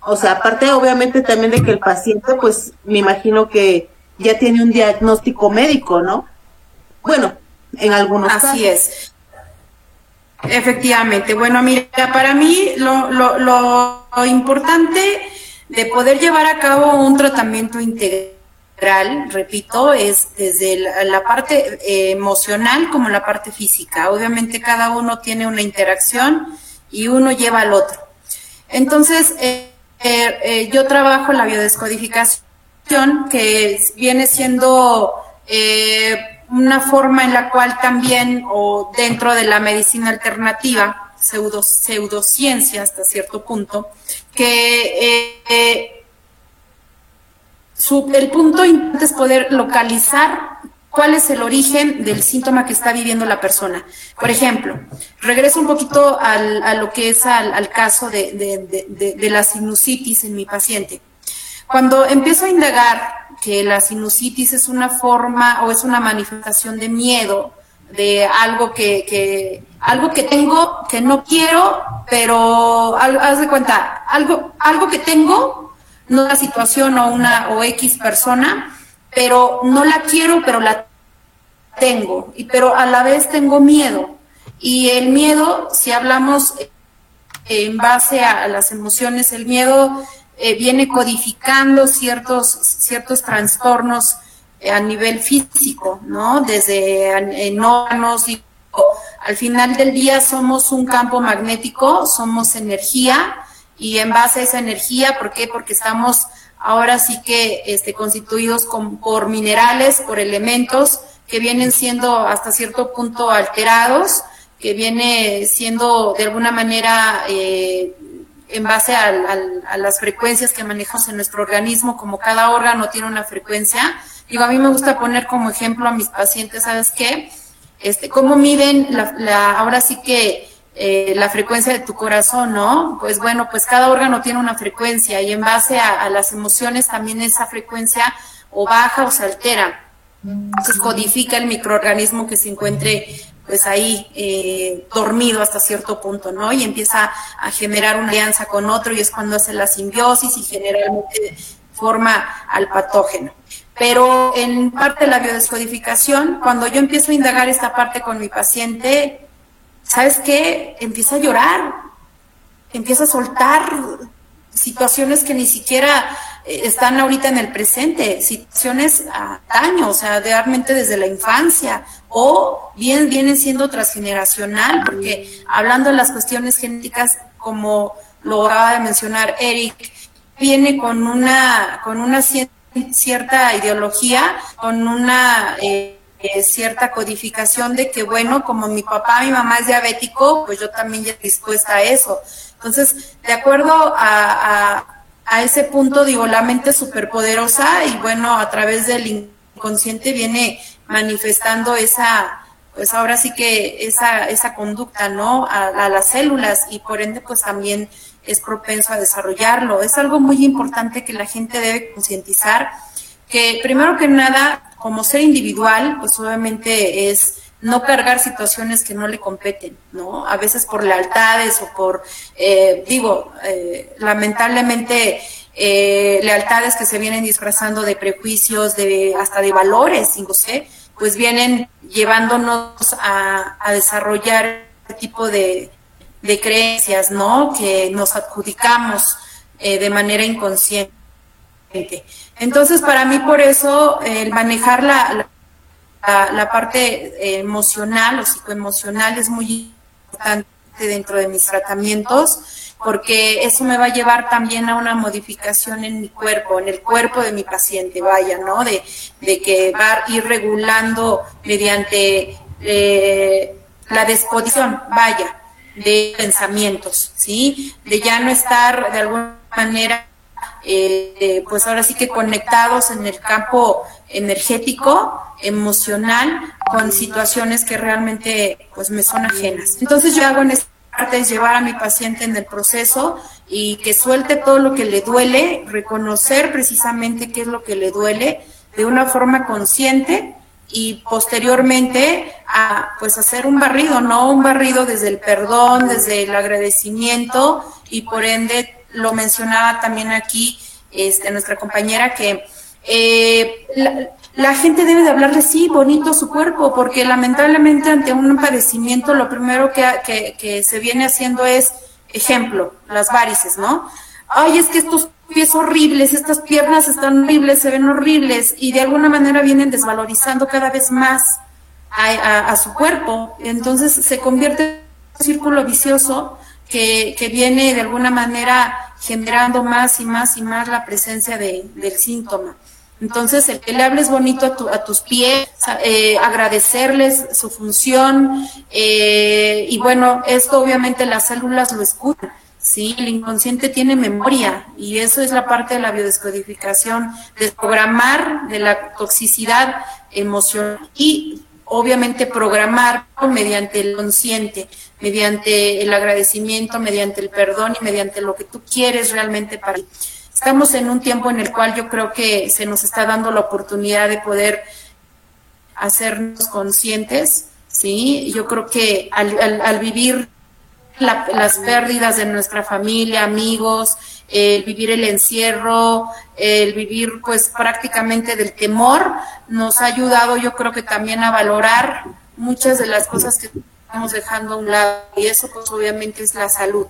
O sea, aparte obviamente también de que el paciente, pues me imagino que ya tiene un diagnóstico médico, ¿no? Bueno, en algunos Así casos. Así es. Efectivamente. Bueno, mira, para mí lo, lo, lo importante de poder llevar a cabo un tratamiento integral repito, es desde la, parte eh, emocional como la parte física. Obviamente cada uno tiene una interacción y uno lleva al otro. Entonces, eh, eh, yo trabajo la biodescodificación, que viene siendo una forma en la cual también, o dentro de la medicina alternativa, pseudo, pseudociencia hasta cierto punto, que su, el punto es poder localizar cuál es el origen del síntoma que está viviendo la persona. Por ejemplo, regreso un poquito al, a lo que es al, al caso de, de, de, de, la sinusitis en mi paciente. Cuando empiezo a indagar que la sinusitis es una forma o es una manifestación de miedo, de algo que, que algo que tengo que no quiero, pero haz de cuenta, algo, algo que tengo no la situación o una o X persona, pero no la quiero, pero la tengo, y pero a la vez tengo miedo. Y el miedo, si hablamos en base a las emociones, el miedo eh, viene codificando ciertos, ciertos trastornos eh, a nivel físico, ¿no? Desde enojanos y al final del día somos un campo magnético, somos energía, y en base a esa energía, ¿por qué? Porque estamos ahora sí que este, constituidos con, por minerales, por elementos que vienen siendo hasta cierto punto alterados, que viene siendo de alguna manera eh, en base a, a, a, las frecuencias que manejamos en nuestro organismo, como cada órgano tiene una frecuencia. Digo, a mí me gusta poner como ejemplo a mis pacientes, ¿sabes qué? Este, cómo miden la, la ahora sí que eh, la frecuencia de tu corazón, ¿no? Pues bueno, pues cada órgano tiene una frecuencia y en base a, las emociones también esa frecuencia o baja o se altera. Entonces codifica el microorganismo que se encuentre pues ahí eh, dormido hasta cierto punto, ¿no? Y empieza a generar una alianza con otro y es cuando hace la simbiosis y generalmente forma al patógeno. Pero en parte de la biodescodificación, cuando yo empiezo a indagar esta parte con mi paciente, ¿sabes qué? Empieza a llorar, empieza a soltar situaciones que ni siquiera eh, están ahorita en el presente, situaciones a daño, o sea, realmente desde la infancia, o bien vienen siendo transgeneracional, porque hablando de las cuestiones genéticas, como lo acaba de mencionar Eric, viene con una, con una cierta ideología, con una eh, eh, cierta codificación de que, bueno, como mi papá, mi mamá es diabético, pues yo también ya dispuesta a eso. Entonces, de acuerdo a, a, ese punto, digo, la mente superpoderosa y bueno, a través del inconsciente viene manifestando esa, pues ahora sí que esa, esa conducta, ¿no? A, a las células y por ende, pues también es propenso a desarrollarlo. Es algo muy importante que la gente debe concientizar, que primero que nada, como ser individual, pues obviamente es no cargar situaciones que no le competen, ¿no? A veces por lealtades o por, eh, digo, eh, lamentablemente eh, lealtades que se vienen disfrazando de prejuicios, de hasta de valores, no sé, pues vienen llevándonos a, a desarrollar este tipo de, de creencias, ¿no? Que nos adjudicamos eh, de manera inconsciente. Entonces, para mí, por eso, el manejar la, la, parte emocional o psicoemocional es muy importante dentro de mis tratamientos, porque eso me va a llevar también a una modificación en mi cuerpo, en el cuerpo de mi paciente, vaya, ¿no? De, de que va a ir regulando mediante eh, la disposición, vaya, de pensamientos, ¿sí? De ya no estar de alguna manera, eh, pues ahora sí que conectados en el campo energético, emocional, con situaciones que realmente pues me son ajenas. Entonces yo hago en esta parte es llevar a mi paciente en el proceso y que suelte todo lo que le duele, reconocer precisamente qué es lo que le duele de una forma consciente y posteriormente a pues hacer un barrido, no un barrido desde el perdón, desde el agradecimiento y por ende lo mencionaba también aquí este, nuestra compañera que eh, la, gente debe de hablarle sí bonito a su cuerpo porque lamentablemente ante un padecimiento lo primero que, que, que se viene haciendo es ejemplo, las varices, ¿no? Ay, es que estos pies horribles, estas piernas están horribles, se ven horribles y de alguna manera vienen desvalorizando cada vez más a, su cuerpo. Entonces se convierte en un círculo vicioso que, viene de alguna manera generando más y más y más la presencia de, del síntoma. Entonces, el que le hables bonito a, a tus pies, eh, agradecerles su función, eh, y bueno, esto obviamente las células lo escuchan. Sí, el inconsciente tiene memoria y eso es la parte de la biodescodificación, desprogramar de la toxicidad emocional y obviamente programar mediante el consciente, mediante el agradecimiento, mediante el perdón y mediante lo que tú quieres realmente para ti. Estamos en un tiempo en el cual yo creo que se nos está dando la oportunidad de poder hacernos conscientes, ¿sí? Yo creo que al, al vivir las pérdidas de nuestra familia, amigos, el vivir el encierro, el vivir pues prácticamente del temor, nos ha ayudado yo creo que también a valorar muchas de las cosas que estamos dejando a un lado y eso pues obviamente es la salud.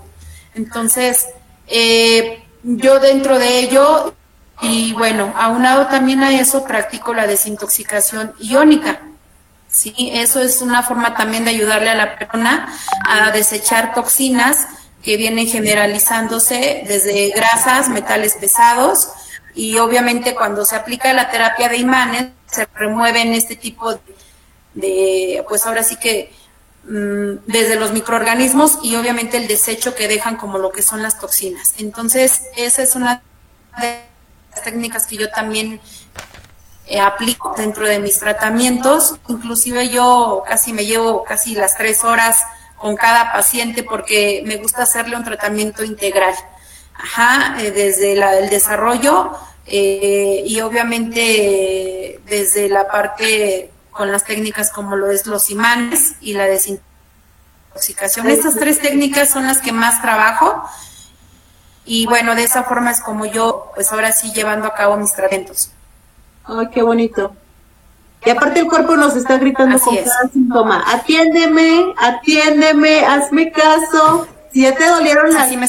Entonces, eh, yo dentro de ello, y bueno, aunado también a eso, practico la desintoxicación iónica Sí, eso es una forma también de ayudarle a la persona a desechar toxinas que vienen generalizándose desde grasas, metales pesados y obviamente cuando se aplica la terapia de imanes se remueven este tipo de, pues ahora sí que mm, desde los microorganismos y obviamente el desecho que dejan como lo que son las toxinas. Entonces, esa es una de las técnicas que yo también eh, aplico dentro de mis tratamientos. Inclusive yo casi me llevo casi las tres horas con cada paciente porque me gusta hacerle un tratamiento integral. Ajá, eh, desde la, el desarrollo eh, y obviamente desde la parte con las técnicas como lo es los imanes y la desintoxicación. Estas tres técnicas son las que más trabajo y bueno, de esa forma es como yo, pues ahora sí llevando a cabo mis tratamientos. Ay, qué bonito. Y aparte el cuerpo nos está gritando Así con es. cada síntoma. Atiéndeme, atiéndeme, hazme caso. Si ya te dolieron las Así me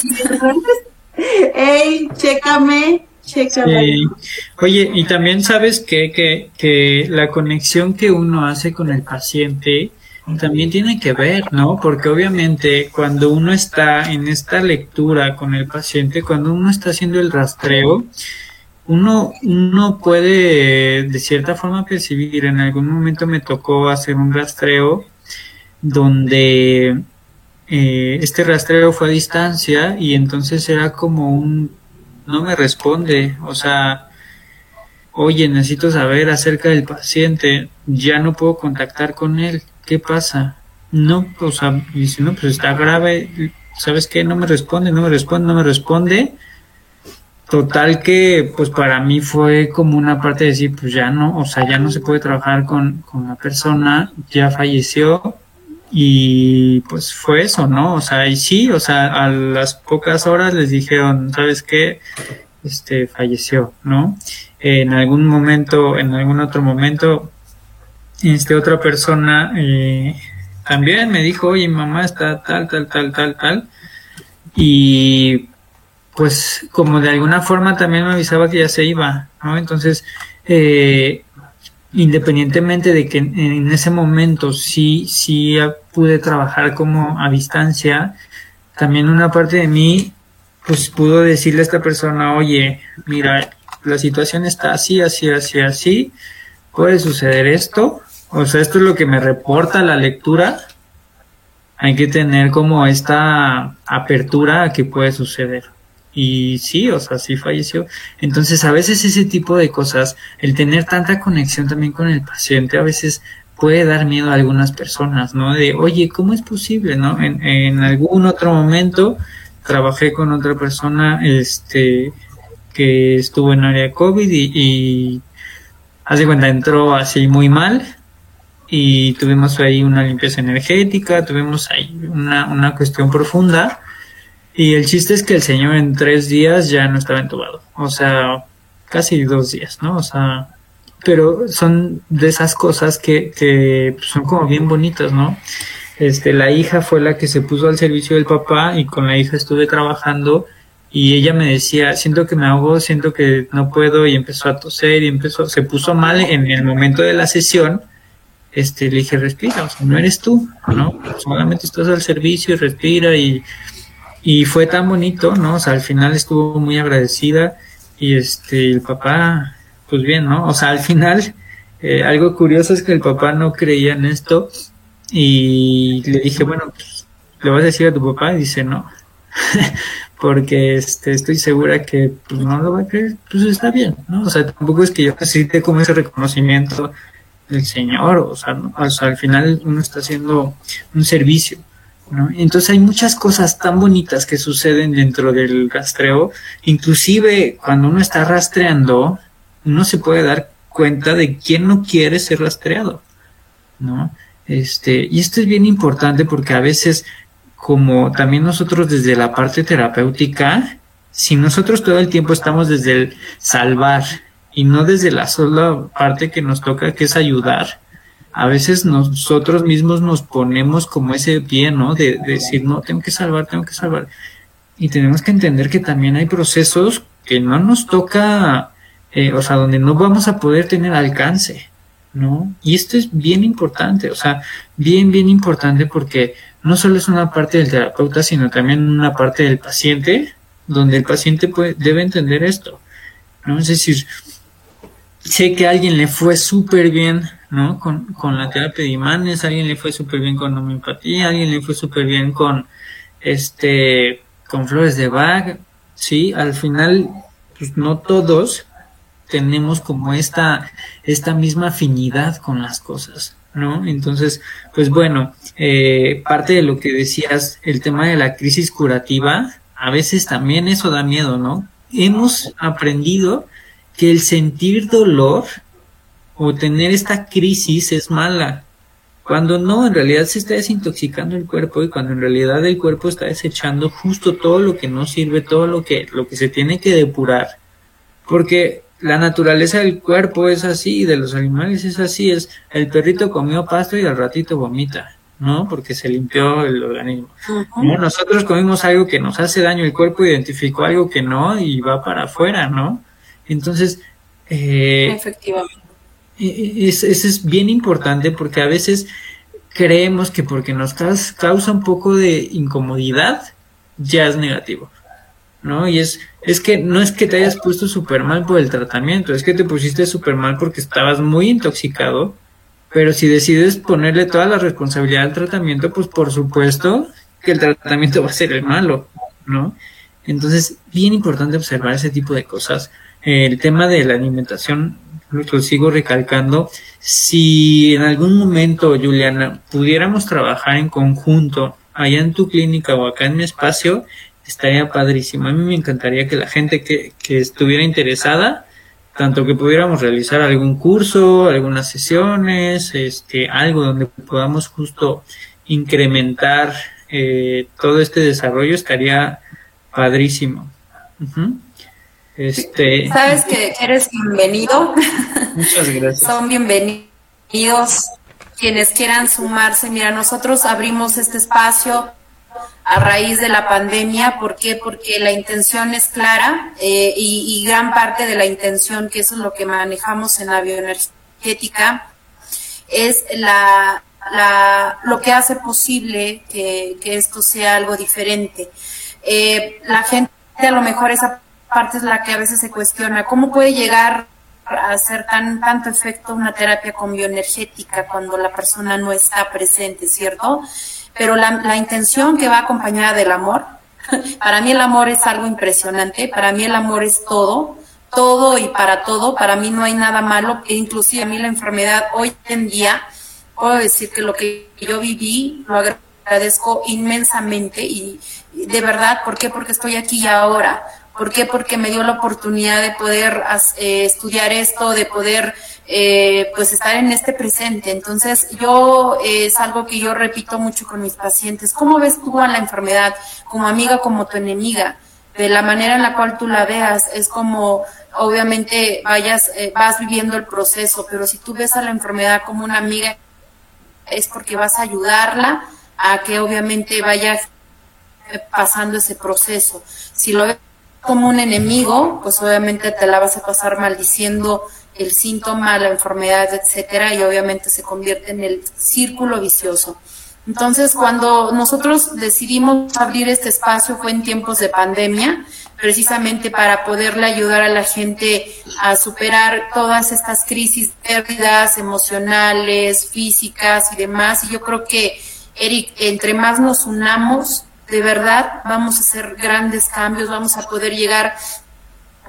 Ey, chécame, chécame. Sí. Oye, y también sabes que, que, que la conexión que uno hace con el paciente también tiene que ver, ¿no? Porque obviamente cuando uno está en esta lectura con el paciente, cuando uno está haciendo el rastreo, uno, uno puede de cierta forma percibir, en algún momento me tocó hacer un rastreo donde eh, este rastreo fue a distancia y entonces era como un no me responde, o sea, oye, necesito saber acerca del paciente, ya no puedo contactar con él, ¿qué pasa? No, o sea, dice, no, pues está grave, ¿sabes qué? No me responde, no me responde, no me responde. Total que, pues para mí fue como una parte de decir, pues ya no, o sea, ya no se puede trabajar con, con la persona, ya falleció, y pues fue eso, ¿no? O sea, y sí, o sea, a las pocas horas les dijeron, ¿sabes qué? Este falleció, ¿no? En algún momento, en algún otro momento, este otra persona eh, también me dijo, oye, mamá está tal, tal, tal, tal, tal, y pues como de alguna forma también me avisaba que ya se iba, ¿no? Entonces, eh, independientemente de que en, ese momento sí, sí pude trabajar como a distancia, también una parte de mí pues pudo decirle a esta persona, oye, mira, la situación está así, así, así, así, puede suceder esto, o sea, esto es lo que me reporta la lectura, hay que tener como esta apertura a que puede suceder. Y sí, o sea, sí falleció. Entonces, a veces ese tipo de cosas, el tener tanta conexión también con el paciente, a veces puede dar miedo a algunas personas, ¿no? De, oye, ¿cómo es posible, no? En, algún otro momento trabajé con otra persona, este, que estuvo en área COVID y, y hace cuenta, entró así muy mal y tuvimos ahí una limpieza energética, tuvimos ahí una, una cuestión profunda y el chiste es que el señor en tres días ya no estaba entubado. O sea, casi dos días, ¿no? O sea, pero son de esas cosas que, que son como bien bonitas, ¿no? Este, la hija fue la que se puso al servicio del papá y con la hija estuve trabajando y ella me decía, siento que me ahogo, siento que no puedo y empezó a toser y empezó, se puso mal en el momento de la sesión. Este, le dije, respira, o sea, no eres tú, ¿no? Solamente estás al servicio y respira y, y fue tan bonito, ¿no? O sea, al final estuvo muy agradecida y este, el papá, pues bien, ¿no? O sea, al final, eh, algo curioso es que el papá no creía en esto y le dije, bueno, pues, ¿le vas a decir a tu papá? Y dice, no, porque este, estoy segura que pues, no lo va a creer, pues está bien, ¿no? O sea, tampoco es que yo necesite como ese reconocimiento del Señor, o sea, ¿no? o sea, al final uno está haciendo un servicio. Entonces hay muchas cosas tan bonitas que suceden dentro del rastreo, inclusive cuando uno está rastreando, uno se puede dar cuenta de quién no quiere ser rastreado, ¿no? Este, y esto es bien importante porque a veces, como también nosotros desde la parte terapéutica, si nosotros todo el tiempo estamos desde el salvar y no desde la sola parte que nos toca, que es ayudar, a veces nosotros mismos nos ponemos como ese pie, ¿no? De, de, decir, no, tengo que salvar, tengo que salvar. Y tenemos que entender que también hay procesos que no nos toca, eh, o sea, donde no vamos a poder tener alcance, ¿no? Y esto es bien importante, o sea, bien, bien importante porque no solo es una parte del terapeuta, sino también una parte del paciente, donde el paciente puede, debe entender esto, ¿no? Es decir, sé que a alguien le fue súper bien ¿no? Con, con la terapia de imanes, alguien le fue súper bien con homeopatía, alguien le fue súper bien con, este, con flores de Bach, sí, al final, pues no todos tenemos como esta, esta misma afinidad con las cosas, ¿no? Entonces, pues bueno, eh, parte de lo que decías, el tema de la crisis curativa, a veces también eso da miedo, ¿no? Hemos aprendido que el sentir dolor o tener esta crisis es mala, cuando no, en realidad se está desintoxicando el cuerpo y cuando en realidad el cuerpo está desechando justo todo lo que no sirve, todo lo que, lo que se tiene que depurar. Porque la naturaleza del cuerpo es así, de los animales es así, es el perrito comió pasto y al ratito vomita, ¿no? Porque se limpió el organismo. Nosotros comimos algo que nos hace daño, el cuerpo identificó algo que no y va para afuera, ¿no? Entonces, eh, efectivamente. Eso es bien importante porque a veces creemos que porque nos causa un poco de incomodidad, ya es negativo. ¿no? Y es, es que no es que te hayas puesto súper mal por el tratamiento, es que te pusiste súper mal porque estabas muy intoxicado, pero si decides ponerle toda la responsabilidad al tratamiento, pues por supuesto que el tratamiento va a ser el malo, ¿no? Entonces, bien importante observar ese tipo de cosas. El tema de la alimentación, lo sigo recalcando, si en algún momento, Juliana, pudiéramos trabajar en conjunto allá en tu clínica o acá en mi espacio, estaría padrísimo. A mí me encantaría que la gente que, estuviera interesada, tanto que pudiéramos realizar algún curso, algunas sesiones, este, algo donde podamos justo incrementar eh, todo este desarrollo, estaría padrísimo. Este, Sabes que eres bienvenido. Muchas gracias. Son bienvenidos quienes quieran sumarse. Mira, nosotros abrimos este espacio a raíz de la pandemia. ¿Por qué? Porque la intención es clara eh, y, gran parte de la intención, que eso es lo que manejamos en la bioenergética, es la, lo que hace posible que, esto sea algo diferente. Eh, la gente a lo mejor esa parte es la que a veces se cuestiona, ¿cómo puede llegar a hacer tan tanto efecto una terapia con bioenergética cuando la persona no está presente, ¿cierto? pero la, intención que va acompañada del amor, para mí el amor es algo impresionante, para mí el amor es todo, todo y para todo, para mí no hay nada malo, e inclusive a mí la enfermedad hoy en día, puedo decir que lo que yo viví lo agradezco inmensamente y de verdad, ¿por qué? Porque estoy aquí y ahora, ¿Por qué? Porque me dio la oportunidad de poder eh, estudiar esto, de poder eh, pues estar en este presente. Entonces yo eh, es algo que yo repito mucho con mis pacientes. ¿Cómo ves tú a la enfermedad como amiga, como tu enemiga? De la manera en la cual tú la veas, es como obviamente vayas, vas viviendo el proceso, pero si tú ves a la enfermedad como una amiga, es porque vas a ayudarla a que obviamente vaya pasando ese proceso. Si lo ves como un enemigo, pues obviamente te la vas a pasar maldiciendo el síntoma, la enfermedad, etcétera, y obviamente se convierte en el círculo vicioso. Entonces, cuando nosotros decidimos abrir este espacio fue en tiempos de pandemia, precisamente para poderle ayudar a la gente a superar todas estas crisis, pérdidas emocionales, físicas y demás. Y yo creo que, Eric, entre más nos unamos, de verdad vamos a hacer grandes cambios, vamos a poder llegar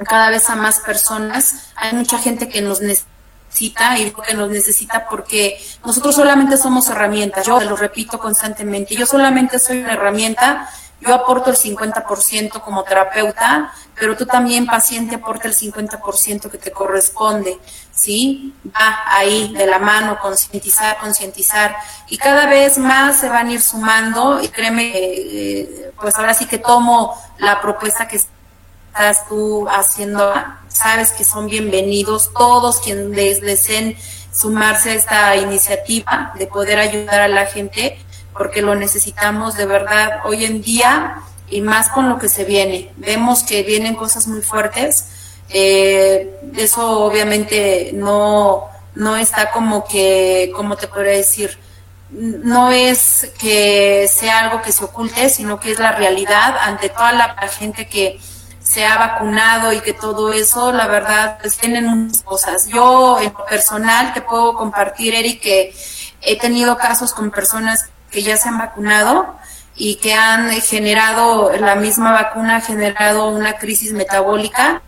cada vez a más personas. Hay mucha gente que nos necesita y que nos necesita porque nosotros solamente somos herramientas. Yo lo repito constantemente, yo solamente soy una herramienta yo aporto el 50% como terapeuta, pero tú también, paciente, aporta el 50% que te corresponde, ¿sí? Va ahí de la mano, concientizar, concientizar, y cada vez más se van a ir sumando, y créeme, eh, pues ahora sí que tomo la propuesta que estás tú haciendo, sabes que son bienvenidos todos quienes deseen sumarse a esta iniciativa de poder ayudar a la gente porque lo necesitamos de verdad hoy en día y más con lo que se viene. Vemos que vienen cosas muy fuertes. Eh, eso obviamente no, no está como que, como te podría decir? No es que sea algo que se oculte, sino que es la realidad ante toda la gente que se ha vacunado y que todo eso, la verdad, pues tienen muchas cosas. Yo, en lo personal, te puedo compartir, Eric, que he tenido casos con personas que ya se han vacunado y que han generado, la misma vacuna ha generado una crisis metabólica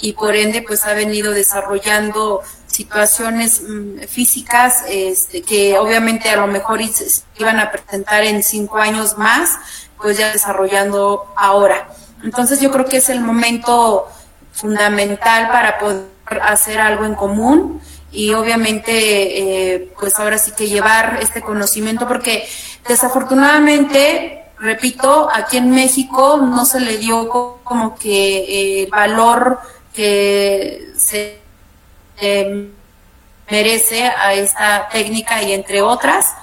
y por ende pues ha venido desarrollando situaciones mm, físicas este, que obviamente a lo mejor iban a presentar en cinco años más, pues ya desarrollando ahora. Entonces yo creo que es el momento fundamental para poder hacer algo en común y obviamente eh, pues ahora sí que llevar este conocimiento porque desafortunadamente repito aquí en México no se le dio como que el valor que se eh, merece a esta técnica y entre otras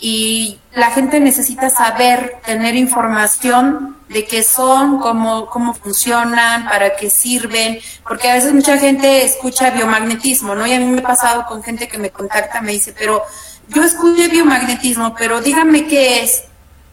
y la gente necesita saber, tener información de qué son, cómo, cómo funcionan, para qué sirven, porque a veces mucha gente escucha biomagnetismo, ¿no? Y a mí me ha pasado con gente que me contacta, me dice, pero yo escuché biomagnetismo, pero dígame qué es.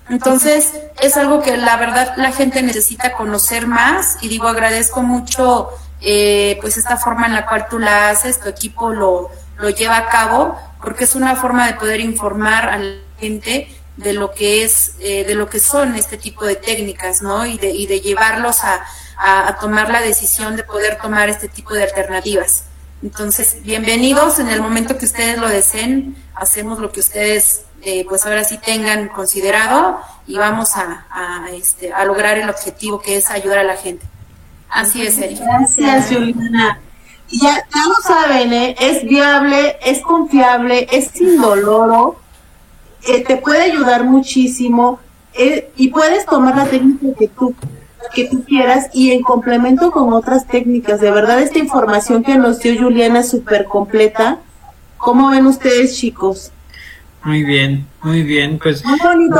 Entonces, es algo que la verdad la gente necesita conocer más y digo, agradezco mucho eh, pues esta forma en la cual tú la haces, tu equipo lo, lo lleva a cabo, porque es una forma de poder informar a la gente de lo que es, eh, de lo que son este tipo de técnicas, ¿no? Y de, y de llevarlos a, a, tomar la decisión de poder tomar este tipo de alternativas. Entonces, bienvenidos en el momento que ustedes lo deseen, hacemos lo que ustedes, eh, pues ahora sí tengan considerado y vamos a, este, a lograr el objetivo que es ayudar a la gente. Así es, Erika. Gracias, Juliana ya, ya lo saben, ¿eh? es viable, es confiable, es indoloro, eh, te puede ayudar muchísimo eh, y puedes tomar la técnica que tú, que tú quieras y en complemento con otras técnicas. De verdad, esta información que nos dio Juliana es súper completa. ¿Cómo ven ustedes, chicos? Muy bien, muy bien. Pues, muy bonito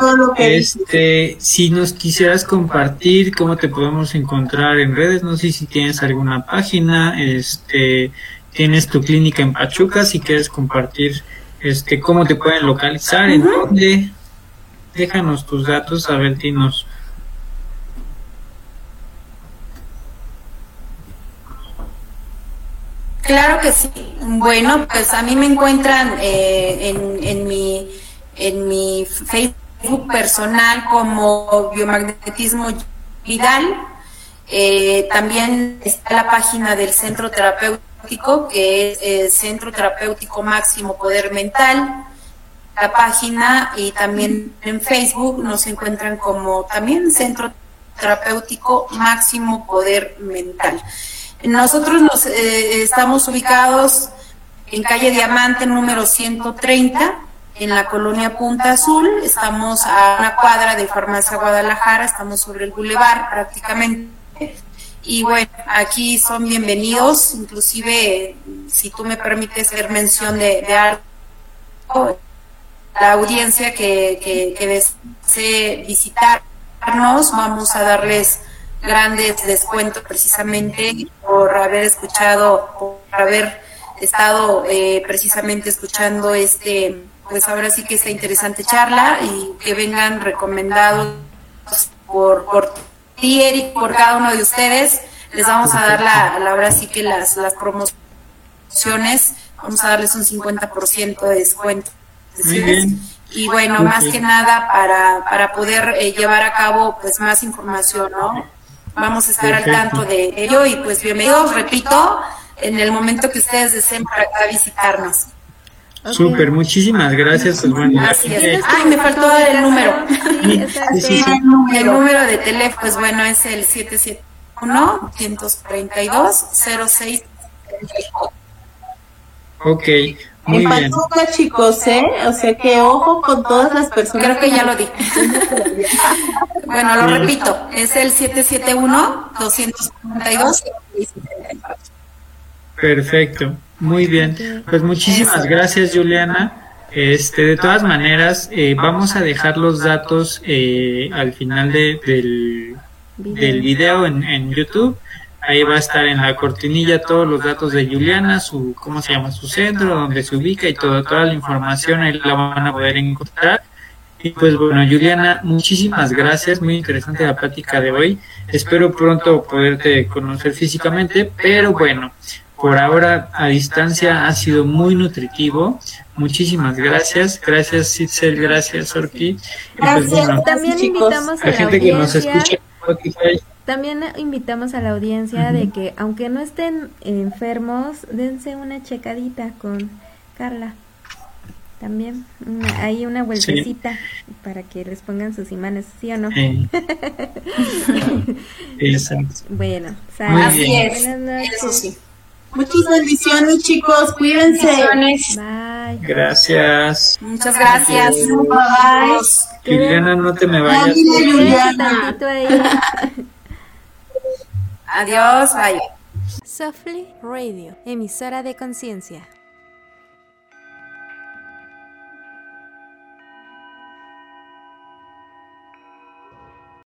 todo lo que este, si nos quisieras compartir cómo te podemos encontrar en redes, no sé si tienes alguna página, este, tienes tu clínica en Pachuca, si quieres compartir, este, cómo te pueden localizar, en dónde, déjanos tus datos, a ver, dinos. Claro que sí. Bueno, pues a mí me encuentran eh, en, mi, en mi Facebook personal como biomagnetismo Vidal. Eh, también está la página del Centro Terapéutico, que es el Centro Terapéutico Máximo Poder Mental. La página y también en Facebook nos encuentran como también Centro Terapéutico Máximo Poder Mental. Nosotros nos, eh, estamos ubicados en calle Diamante número 130, en la colonia Punta Azul. Estamos a una cuadra de Farmacia Guadalajara, estamos sobre el bulevar prácticamente. Y bueno, aquí son bienvenidos, inclusive si tú me permites hacer mención de, de algo, la audiencia que, que, que desee visitarnos, vamos a darles grandes descuentos precisamente por haber escuchado, por haber estado eh, precisamente escuchando este, pues ahora sí que esta interesante charla y que vengan recomendados por, por ti, Eric, por cada uno de ustedes. Les vamos a dar la, la ahora sí que las, las promociones, vamos a darles un 50% de descuento. Y bueno, más que nada para, para poder eh, llevar a cabo pues más información, ¿no? Vamos a estar al tanto de ello y pues bienvenidos, repito, en el momento que ustedes deseen para acá visitarnos. Super, muchísimas gracias. Pues bueno, Ay, me faltó el número. el número de teléfono, pues bueno, es el 771-132-06. Ok, muy en bien. Pachuca, chicos, ¿eh? O sea que ojo con todas las personas. Creo que ya lo di. bueno, lo repito, es el 771-242. Perfecto, muy bien. Pues muchísimas gracias, Juliana. Este, de todas maneras, eh, vamos a dejar los datos eh, al final de, del, del video en, en YouTube Ahí va a estar en la cortinilla todos los datos de Juliana, su cómo se llama su centro, dónde se ubica y todo, toda la información ahí la van a poder encontrar. Y pues bueno, Juliana, muchísimas gracias, muy interesante la plática de hoy. Espero pronto poderte conocer físicamente, pero bueno, por ahora a distancia ha sido muy nutritivo. Muchísimas gracias, gracias Citzel, gracias Orki. Gracias. Pues, bueno, También invitamos a la, gente que nos escucha en Spotify también invitamos a la audiencia de que aunque no estén enfermos, dense una checadita con Carla. También una- hay una vueltecita para que les pongan sus imanes, ¿sí o no? Exacto. Bueno. Así es, Buenas noches. eso sí. Muchas bendiciones, chicos. Cuídense. Bye. Gracias. Muchas gracias. Bye. Juliana, no te me vayas. Juliana. Adiós, bye. Softly Radio, emisora de conciencia.